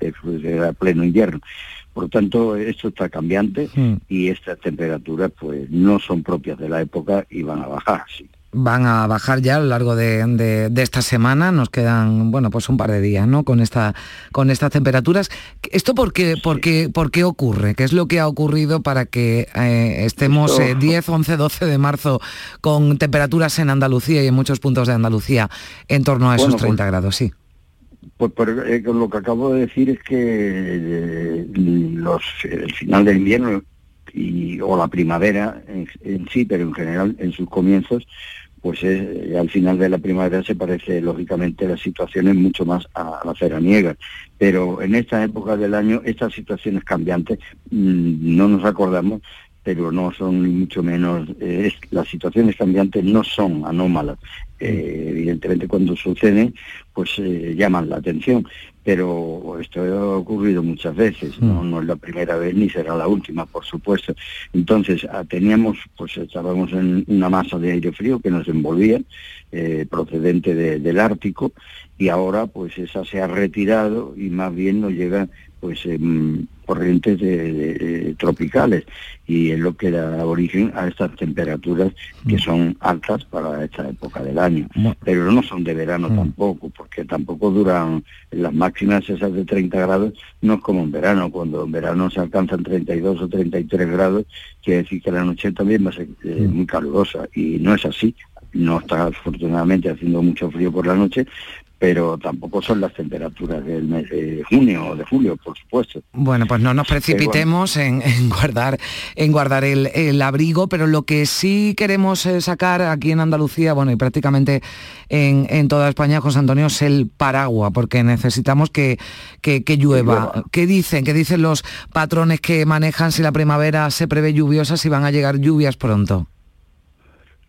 era pleno invierno. Por lo tanto, esto está cambiante Hmm. y estas temperaturas pues no son propias de la época y van a bajar. sí. van a bajar ya a lo largo de, de- de esta semana. Nos quedan, bueno, pues un par de días, ¿no? Con esta, con estas temperaturas. ¿Esto por qué, por qué, por qué ocurre? ¿Qué es lo que ha ocurrido para que eh, estemos Esto- eh, 10, 11, 12 de marzo con temperaturas en Andalucía y en muchos puntos de Andalucía en torno a esos Bueno, pues- 30 grados? Sí. Pues, por- eh, lo que acabo de decir es que eh, los, el final del invierno y, o la primavera en, en sí, pero en general en sus comienzos, pues eh, al final de la primavera se parece lógicamente las situaciones mucho más a, la veraniega. Pero en esta época del año estas situaciones cambiantes mm, no nos acordamos pero no son ni mucho menos, eh, es- las situaciones cambiantes no son anómalas. Eh, evidentemente cuando suceden, pues eh, llaman la atención, pero esto ha ocurrido muchas veces, ¿no? no es la primera vez ni será la última, por supuesto. Entonces ah, teníamos, pues estábamos en una masa de aire frío que nos envolvía, procedente de- del Ártico, y ahora pues esa se ha retirado y más bien nos llegan pues em, corrientes tropicales y es lo que da origen a estas temperaturas que son altas para esta época del año. Pero no son de verano tampoco porque tampoco duran las máximas esas de 30 grados no es como en verano cuando en verano se alcanzan 32 o 33 grados quiere decir que la noche también va a ser eh, muy calurosa y no es así. No está afortunadamente haciendo mucho frío por la noche pero tampoco son las temperaturas del mes de junio o de julio, por supuesto. Bueno, pues no nos precipitemos en, [laughs] en guardar, en guardar el, el abrigo, pero lo que sí queremos eh, sacar aquí en Andalucía, bueno, y prácticamente en, en toda España, José Antonio, es el paraguas, porque necesitamos que, que, que llueva. ¿Qué dicen? ¿Qué dicen los patrones que manejan si la primavera se prevé lluviosa, si van a llegar lluvias pronto?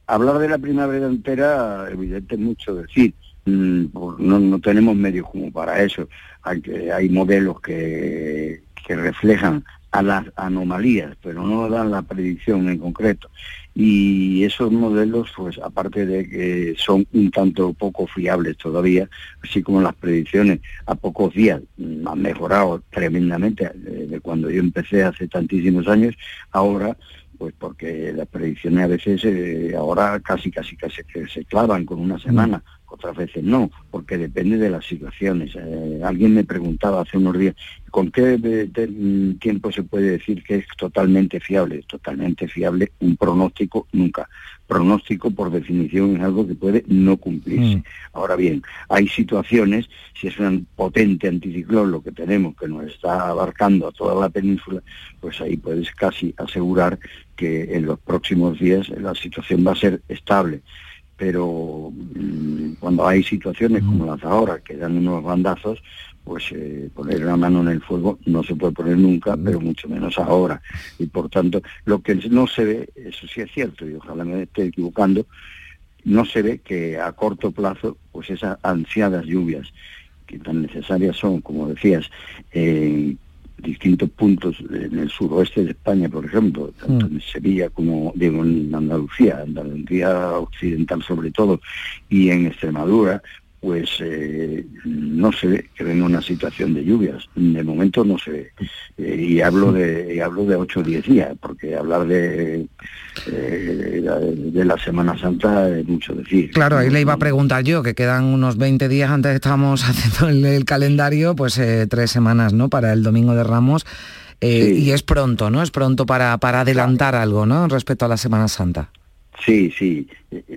Hablar de la primavera entera, evidente es mucho decir. Mm, no, no tenemos medios como para eso. Hay, modelos que, que reflejan a las anomalías, pero no dan la predicción en concreto. Y esos modelos, pues aparte de que son un tanto poco fiables todavía, así como las predicciones a pocos días mm, han mejorado tremendamente eh, de cuando yo empecé hace tantísimos años, ahora pues porque las predicciones a veces eh, ahora casi casi casi que se clavan con una semana, otras veces no, porque depende de las situaciones. Eh, alguien me preguntaba hace unos días, ¿con qué de- de- mm, tiempo se puede decir que es totalmente fiable? Totalmente fiable un pronóstico nunca. Pronóstico por definición es algo que puede no cumplirse. Ahora bien, hay situaciones, si es un potente anticiclón lo que tenemos, que nos está abarcando a toda la península, pues ahí puedes casi asegurar que en los próximos días la situación va a ser estable. Pero mm, cuando hay situaciones como las ahora, que dan unos bandazos, pues eh, poner una mano en el fuego no se puede poner nunca, pero mucho menos ahora. Y por tanto, lo que no se ve, eso sí es cierto, y ojalá me esté equivocando, no se ve que a corto plazo, pues esas ansiadas lluvias que tan necesarias son, como decías, distintos puntos en el suroeste de España, por ejemplo, tanto en Sevilla como digo, en Andalucía, Andalucía occidental sobre todo, y en Extremadura, pues eh, no se ve que venga una situación de lluvias. De momento no se ve. Eh, y hablo de y hablo de 8 o 10 días, porque hablar de, eh, de la Semana Santa es mucho decir. Claro, ahí le iba a preguntar yo, que quedan unos 20 días antes estamos [laughs] haciendo el, el calendario, pues eh, tres semanas, ¿no? Para el Domingo de Ramos. Y es pronto, ¿no? Es pronto para, para adelantar algo, ¿no? Respecto a la Semana Santa. Sí, sí.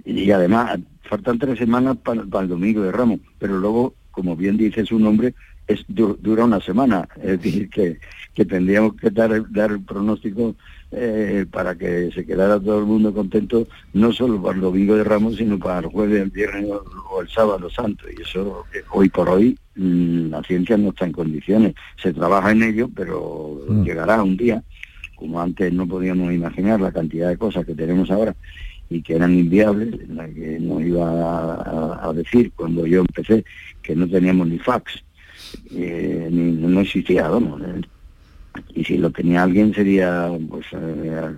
Y además, faltan tres semanas para, para el Domingo de Ramos, pero luego, como bien dice su nombre, es, dura una semana, es decir, que, que tendríamos que dar, dar el pronóstico eh, para que se quedara todo el mundo contento, no solo para el domingo de Ramos, sino para el jueves, el viernes o, el sábado santo. Y eso, eh, hoy por hoy, mm, la ciencia no está en condiciones. Se trabaja en ello, pero mm. llegará un día, como antes no podíamos imaginar la cantidad de cosas que tenemos ahora y que eran inviables, la que nos iba a, decir cuando yo empecé que no teníamos ni fax, eh, ni, no existía, vamos, y si lo tenía alguien sería pues eh,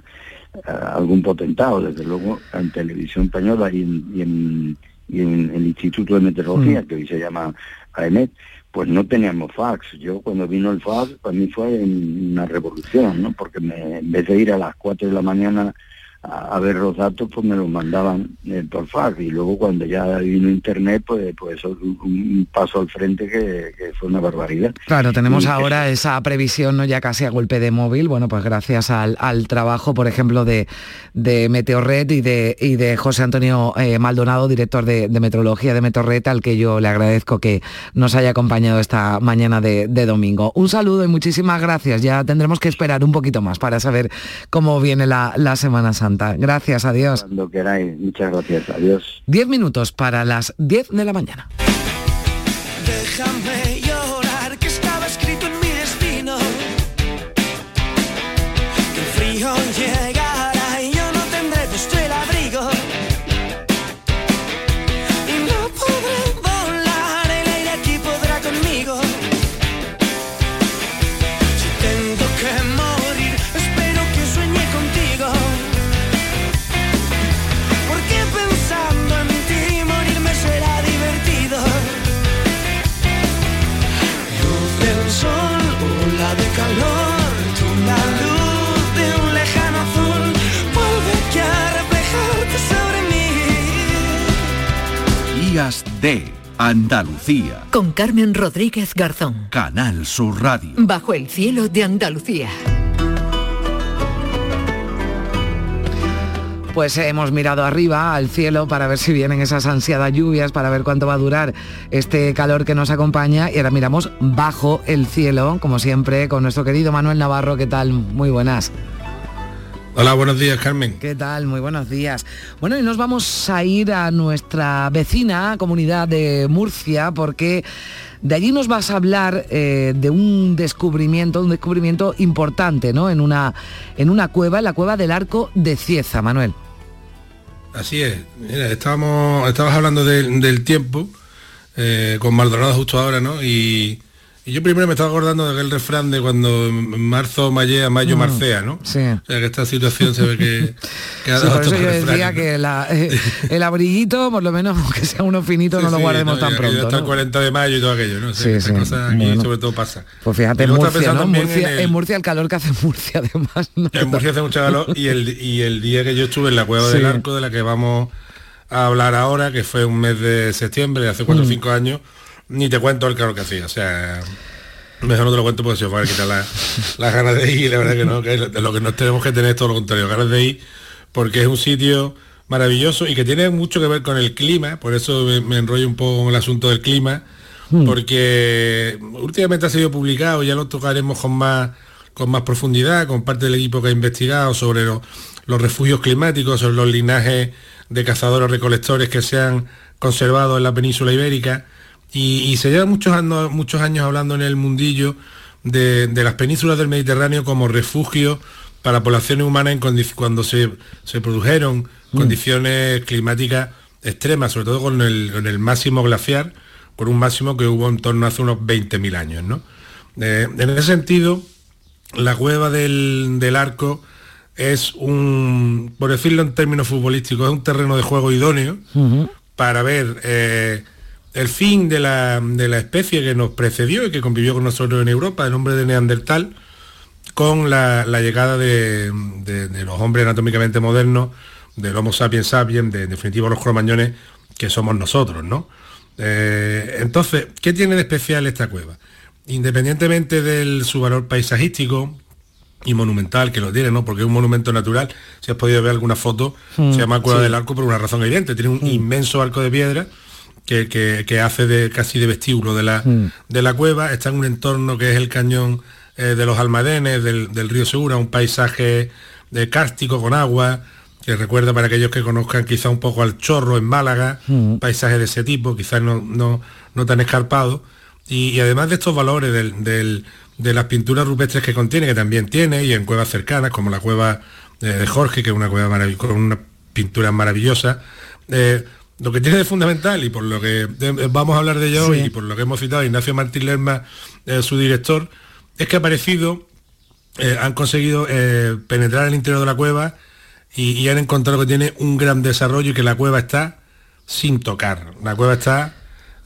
algún potentado, desde luego, en televisión española y en, el Instituto de Meteorología, mm. que hoy se llama AEMET, pues no teníamos fax. Yo cuando vino el fax, para mí fue una revolución, ¿no? Porque en vez de ir a las 4 de la mañana a, ver los datos, pues me los mandaban eh, por fax. Y luego cuando ya vino internet, pues, pues un, paso al frente que, fue una barbaridad. Claro, tenemos ahora esa previsión, ¿no? Ya casi a golpe de móvil, bueno, pues gracias al, trabajo, por ejemplo, de, de Meteorred y de, y de José Antonio eh, Maldonado, director de, Meteorología de Meteorred, al que yo le agradezco que nos haya acompañado esta mañana de, domingo. Un saludo y muchísimas gracias. Ya tendremos que esperar un poquito más para saber cómo viene la, la Semana Santa. Gracias, adiós. Cuando queráis, muchas gracias, adiós. Diez minutos para las diez de la mañana. De Andalucía. Con Carmen Rodríguez Garzón. Canal Sur Radio. Bajo el cielo de Andalucía. Pues hemos mirado arriba al cielo para ver si vienen esas ansiadas lluvias, para ver cuánto va a durar este calor que nos acompaña. Y ahora miramos bajo el cielo, como siempre, con nuestro querido Manuel Navarro. ¿Qué tal? Muy buenas. Hola, buenos días, Carmen. ¿Qué tal? Muy buenos días. Bueno, y nos vamos a ir a nuestra vecina comunidad de Murcia porque de allí nos vas a hablar eh, de un descubrimiento, un descubrimiento importante, ¿no? En una, en una cueva, en la cueva del Arco de Cieza, Manuel. Así es. Mira, estábamos, estabas hablando del tiempo eh, con Maldonado justo ahora, ¿no? Y, y yo primero me estaba acordando de aquel refrán de cuando marzo mallea, mayo mm, marcea, ¿no? Sí. O sea que esta situación se ve que, que ha sí, por eso yo decía que [laughs] eh, el abriguito, por lo menos [laughs] aunque sea uno finito, no lo guardemos tan pronto. Hasta el 40 de mayo y todo aquello, ¿no? O sea, sí, cosas aquí sobre todo pasa. Pues fíjate, en Murcia, ¿no? Murcia, en, Murcia el calor que hace Murcia además. ¿no? En Murcia hace mucho calor y el, y el día que yo estuve en la cueva del arco de la que vamos a hablar ahora, que fue un mes de septiembre, hace 4 o 5 mm. años, ni te cuento el calor que hacía, o sea... Mejor no te lo cuento porque se os va a quitar las la ganas de ir, la verdad que no, que lo que nos tenemos que tener es todo lo contrario, ganas de ir, porque es un sitio maravilloso y que tiene mucho que ver con el clima, por eso me, enrollo un poco con el asunto del clima, hmm. porque últimamente ha sido publicado, ya lo tocaremos con más, con más profundidad, con parte del equipo que ha investigado sobre los refugios climáticos, sobre los linajes de cazadores recolectores que se han conservado en la península ibérica y, se lleva muchos años, muchos años hablando en el mundillo de, las penínsulas del Mediterráneo como refugio para poblaciones humanas en cuando se, produjeron mm. condiciones climáticas extremas, sobre todo con el, máximo glaciar, con un máximo que hubo en torno a hace unos 20.000 años. ¿no? Eh, en ese sentido, la cueva del, arco es un, por decirlo en términos futbolísticos, es un terreno de juego idóneo para ver eh, el fin de la, especie que nos precedió y que convivió con nosotros en Europa, el hombre de Neandertal, con la, llegada de, los hombres anatómicamente modernos, del Homo sapiens sapiens, de, en definitiva los cromañones, que somos nosotros, ¿no? Eh, entonces, ¿qué tiene de especial esta cueva? Independientemente de su valor paisajístico y monumental que lo tiene, ¿no? Porque es un monumento natural, si has podido ver alguna foto, hmm, se llama Cueva del Arco por una razón evidente, tiene un hmm. inmenso arco de piedra que, que, hace de casi de vestíbulo de la, mm. de la cueva, está en un entorno que es el cañón eh, de los Almadenes, del, río Segura, un paisaje de cárstico con agua, que recuerda para aquellos que conozcan quizá un poco al chorro en Málaga, un mm. paisaje de ese tipo, quizás no, no, no tan escarpado. Y, además de estos valores del, de las pinturas rupestres que contiene, que también tiene, y en cuevas cercanas, como la cueva eh, de Jorge, que es una cueva maravillosa, con una pintura maravillosa, eh, lo que tiene de fundamental, y por lo que eh, vamos a hablar de ello hoy, y por lo que hemos citado a Ignacio Martín Lerma, su director, es que ha aparecido, han conseguido penetrar en el interior de la cueva y, y han encontrado que tiene un gran desarrollo y que la cueva está sin tocar. La cueva está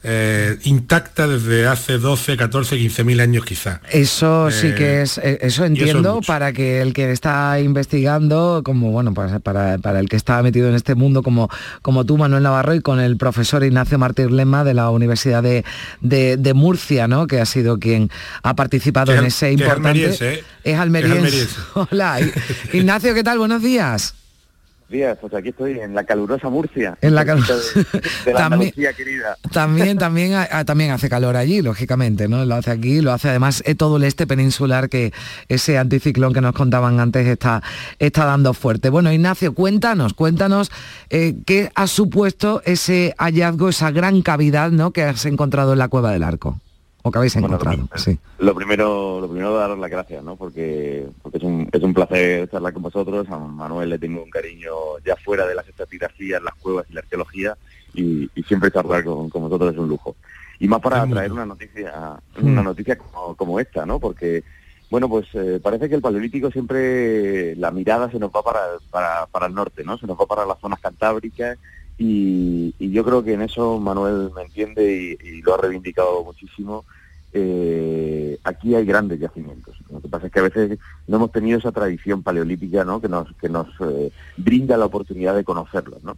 eh, intacta desde hace 12, 14, 15 mil años quizá. Eso sí eh, que es, eh, eso entiendo para que el que está investigando, como bueno, para, para, el que está metido en este mundo como, como tú, Manuel Navarro, y con el profesor Ignacio Martín Lema de la Universidad de, de, Murcia, ¿no? que ha sido quien ha participado en ese importante. Es almeriense. [laughs] Hola, Ignacio, ¿qué tal? Buenos días días, pues aquí estoy en la calurosa Murcia. En la calurosa de, la [laughs] también, querida. También, también, también hace calor allí, lógicamente, ¿no? Lo hace aquí, lo hace además eh, todo el este peninsular que ese anticiclón que nos contaban antes está, está dando fuerte. Bueno, Ignacio, cuéntanos, cuéntanos eh, qué ha supuesto ese hallazgo, esa gran cavidad, ¿no? Que has encontrado en la cueva del arco o que habéis encontrado. lo, sí. lo, primero, lo primero daros las gracias, ¿no? Porque, porque es, un, es un placer charlar con vosotros. A Manuel le tengo un cariño ya fuera de las estratigrafías, las cuevas y la arqueología, y, siempre charlar con, con, vosotros es un lujo. Y más para traer una noticia, una mm. noticia como, esta, ¿no? Porque bueno, pues eh, parece que el paleolítico siempre la mirada se nos va para, para, para el norte, ¿no? Se nos va para las zonas cantábricas y, yo creo que en eso Manuel me entiende y, lo ha reivindicado muchísimo. Eh, aquí hay grandes yacimientos. Lo que pasa es que a veces no hemos tenido esa tradición paleolítica ¿no? que nos, que nos eh, brinda la oportunidad de conocerlos. ¿no?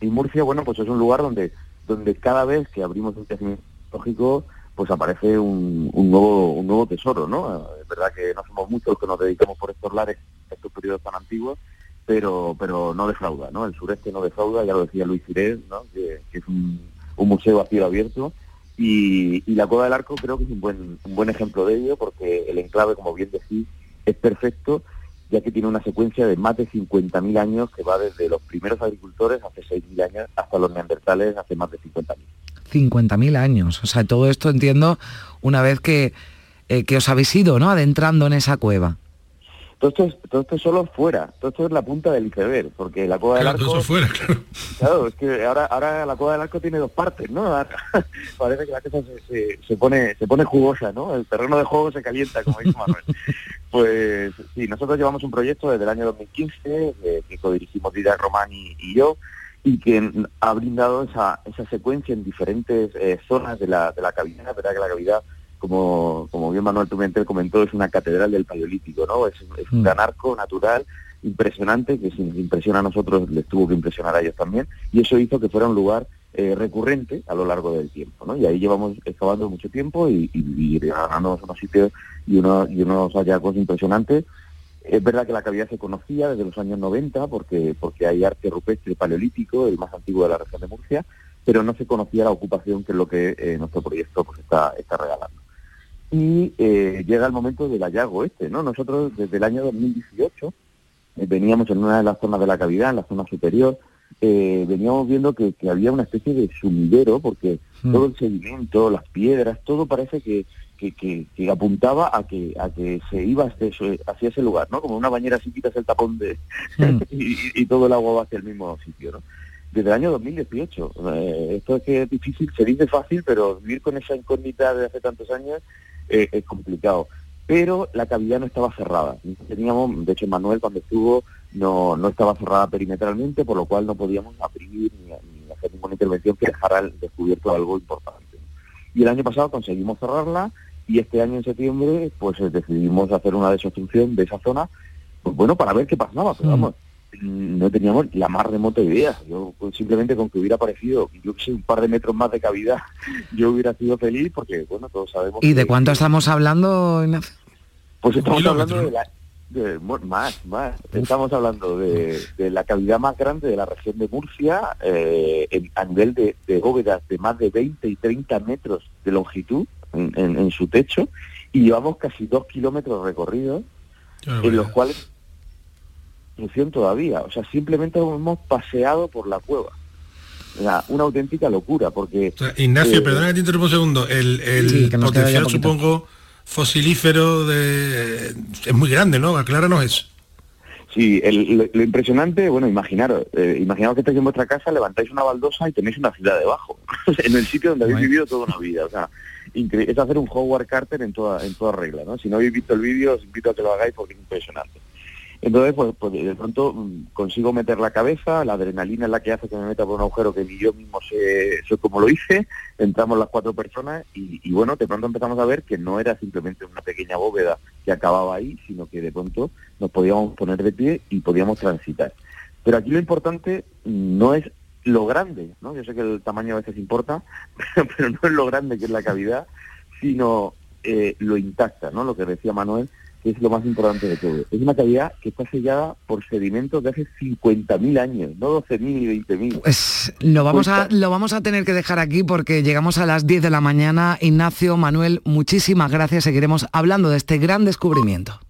Y Murcia, bueno, pues es un lugar donde, donde cada vez que abrimos un yacimiento lógico, pues aparece un, nuevo, un nuevo tesoro. ¿no? Es verdad que no somos muchos que nos dedicamos por estos lares, estos periodos tan antiguos, pero pero no defrauda, ¿no? El sureste no defrauda, ya lo decía Luis Cirés, ¿no? que, es un, museo a cielo abierto, y, la Cueva del Arco creo que es un buen, buen ejemplo de ello, porque el enclave, como bien decís, es perfecto, ya que tiene una secuencia de más de 50.000 años que va desde los primeros agricultores hace 6.000 años hasta los neandertales hace más de 50.000. 50.000 años, o sea, todo esto entiendo una vez que, eh, que os habéis ido, ¿no? Adentrando en esa cueva. Todo esto, es, todo esto solo fuera, todo esto es la punta del iceberg, porque la cueva del arco... Todo eso fuera, claro. Claro, es que ahora, ahora la cueva del arco tiene dos partes, ¿no? [laughs] parece que la cosa se, se, pone se pone jugosa, ¿no? El terreno de juego se calienta, como dice Manuel. [laughs] pues sí, nosotros llevamos un proyecto desde el año 2015, eh, que codirigimos Díaz Román y, yo, y que ha brindado esa, esa secuencia en diferentes eh, zonas de la, de la cavidad, ¿verdad? Que la cavidad como, como bien Manuel Tumentel comentó, es una catedral del paleolítico, ¿no? Es, un mm. gran arco natural impresionante, que si nos impresiona a nosotros, les tuvo que impresionar a ellos también, y eso hizo que fuera un lugar eh, recurrente a lo largo del tiempo, ¿no? Y ahí llevamos excavando mucho tiempo y, y, ganándonos unos sitios y, y unos hallazgos impresionantes. Es verdad que la cavidad se conocía desde los años 90 porque, porque hay arte rupestre paleolítico, el más antiguo de la región de Murcia, pero no se conocía la ocupación que es lo que eh, nuestro proyecto pues, está, está regalando y eh, llega el momento del hallazgo este, ¿no? Nosotros desde el año 2018 eh, veníamos en una de las zonas de la cavidad, en la zona superior, eh, veníamos viendo que, había una especie de sumidero, porque hmm. todo el sedimento, las piedras, todo parece que, que, apuntaba a que a que se iba hacia, hacia, ese lugar, ¿no? Como una bañera si quitas el tapón de hmm. [laughs] y, todo el agua va hacia el mismo sitio, ¿no? Desde el año 2018. esto es que es difícil, se dice fácil, pero vivir con esa incógnita de hace tantos años eh, es complicado. Pero la cavidad no estaba cerrada. Teníamos, de hecho, Manuel cuando estuvo no, no estaba cerrada perimetralmente, por lo cual no podíamos abrir ni, hacer ninguna intervención que dejara al descubierto algo importante. Y el año pasado conseguimos cerrarla y este año en septiembre pues eh, decidimos hacer una desobstrucción de esa zona, pues bueno, para ver qué pasaba, pero vamos, no teníamos la más remota idea. Yo pues, simplemente con que hubiera aparecido, yo que sé, un par de metros más de cavidad, [laughs] yo hubiera sido feliz porque, bueno, todos sabemos... ¿Y de cuánto estamos hablando, Ignacio? Pues estamos hablando de la, más, más. Estamos hablando de, la cavidad más grande de la región de Murcia, eh, a nivel de, bóvedas de más de 20 y 30 metros de longitud en, su techo, y llevamos casi dos kilómetros recorridos, en los cuales todavía. O sea, simplemente hemos paseado por la cueva. una auténtica locura, porque... Ignacio, eh, perdona que te interrumpa un segundo. El, el potencial, supongo fosilífero de... es muy grande, ¿no? Acláranos eso. Sí, lo, impresionante, bueno, imaginaros, eh, imaginaos que estáis en vuestra casa, levantáis una baldosa y tenéis una ciudad debajo, [laughs] en el sitio donde habéis vivido toda una vida. O sea, es hacer un Howard Carter en toda, en toda regla, ¿no? Si no habéis visto el vídeo, os invito a que lo hagáis porque es impresionante. Entonces, pues, pues, de pronto mm, consigo meter la cabeza, la adrenalina es la que hace que me meta por un agujero que ni yo mismo sé, sé cómo lo hice, entramos las cuatro personas y, bueno, de pronto empezamos a ver que no era simplemente una pequeña bóveda que acababa ahí, sino que de pronto nos podíamos poner de pie y podíamos transitar. Pero aquí lo importante no es lo grande, ¿no? Yo sé que el tamaño a veces importa, [laughs] pero no es lo grande que es la cavidad, sino eh, lo intacta, ¿no? Lo que decía Manuel, que es lo más importante de todo. Es una cavidad que está sellada por sedimentos de hace 50.000 años, no 12.000 y 20.000. Pues lo vamos, a, lo vamos a tener que dejar aquí porque llegamos a las 10 de la mañana. Ignacio, Manuel, muchísimas gracias. Seguiremos hablando de este gran descubrimiento.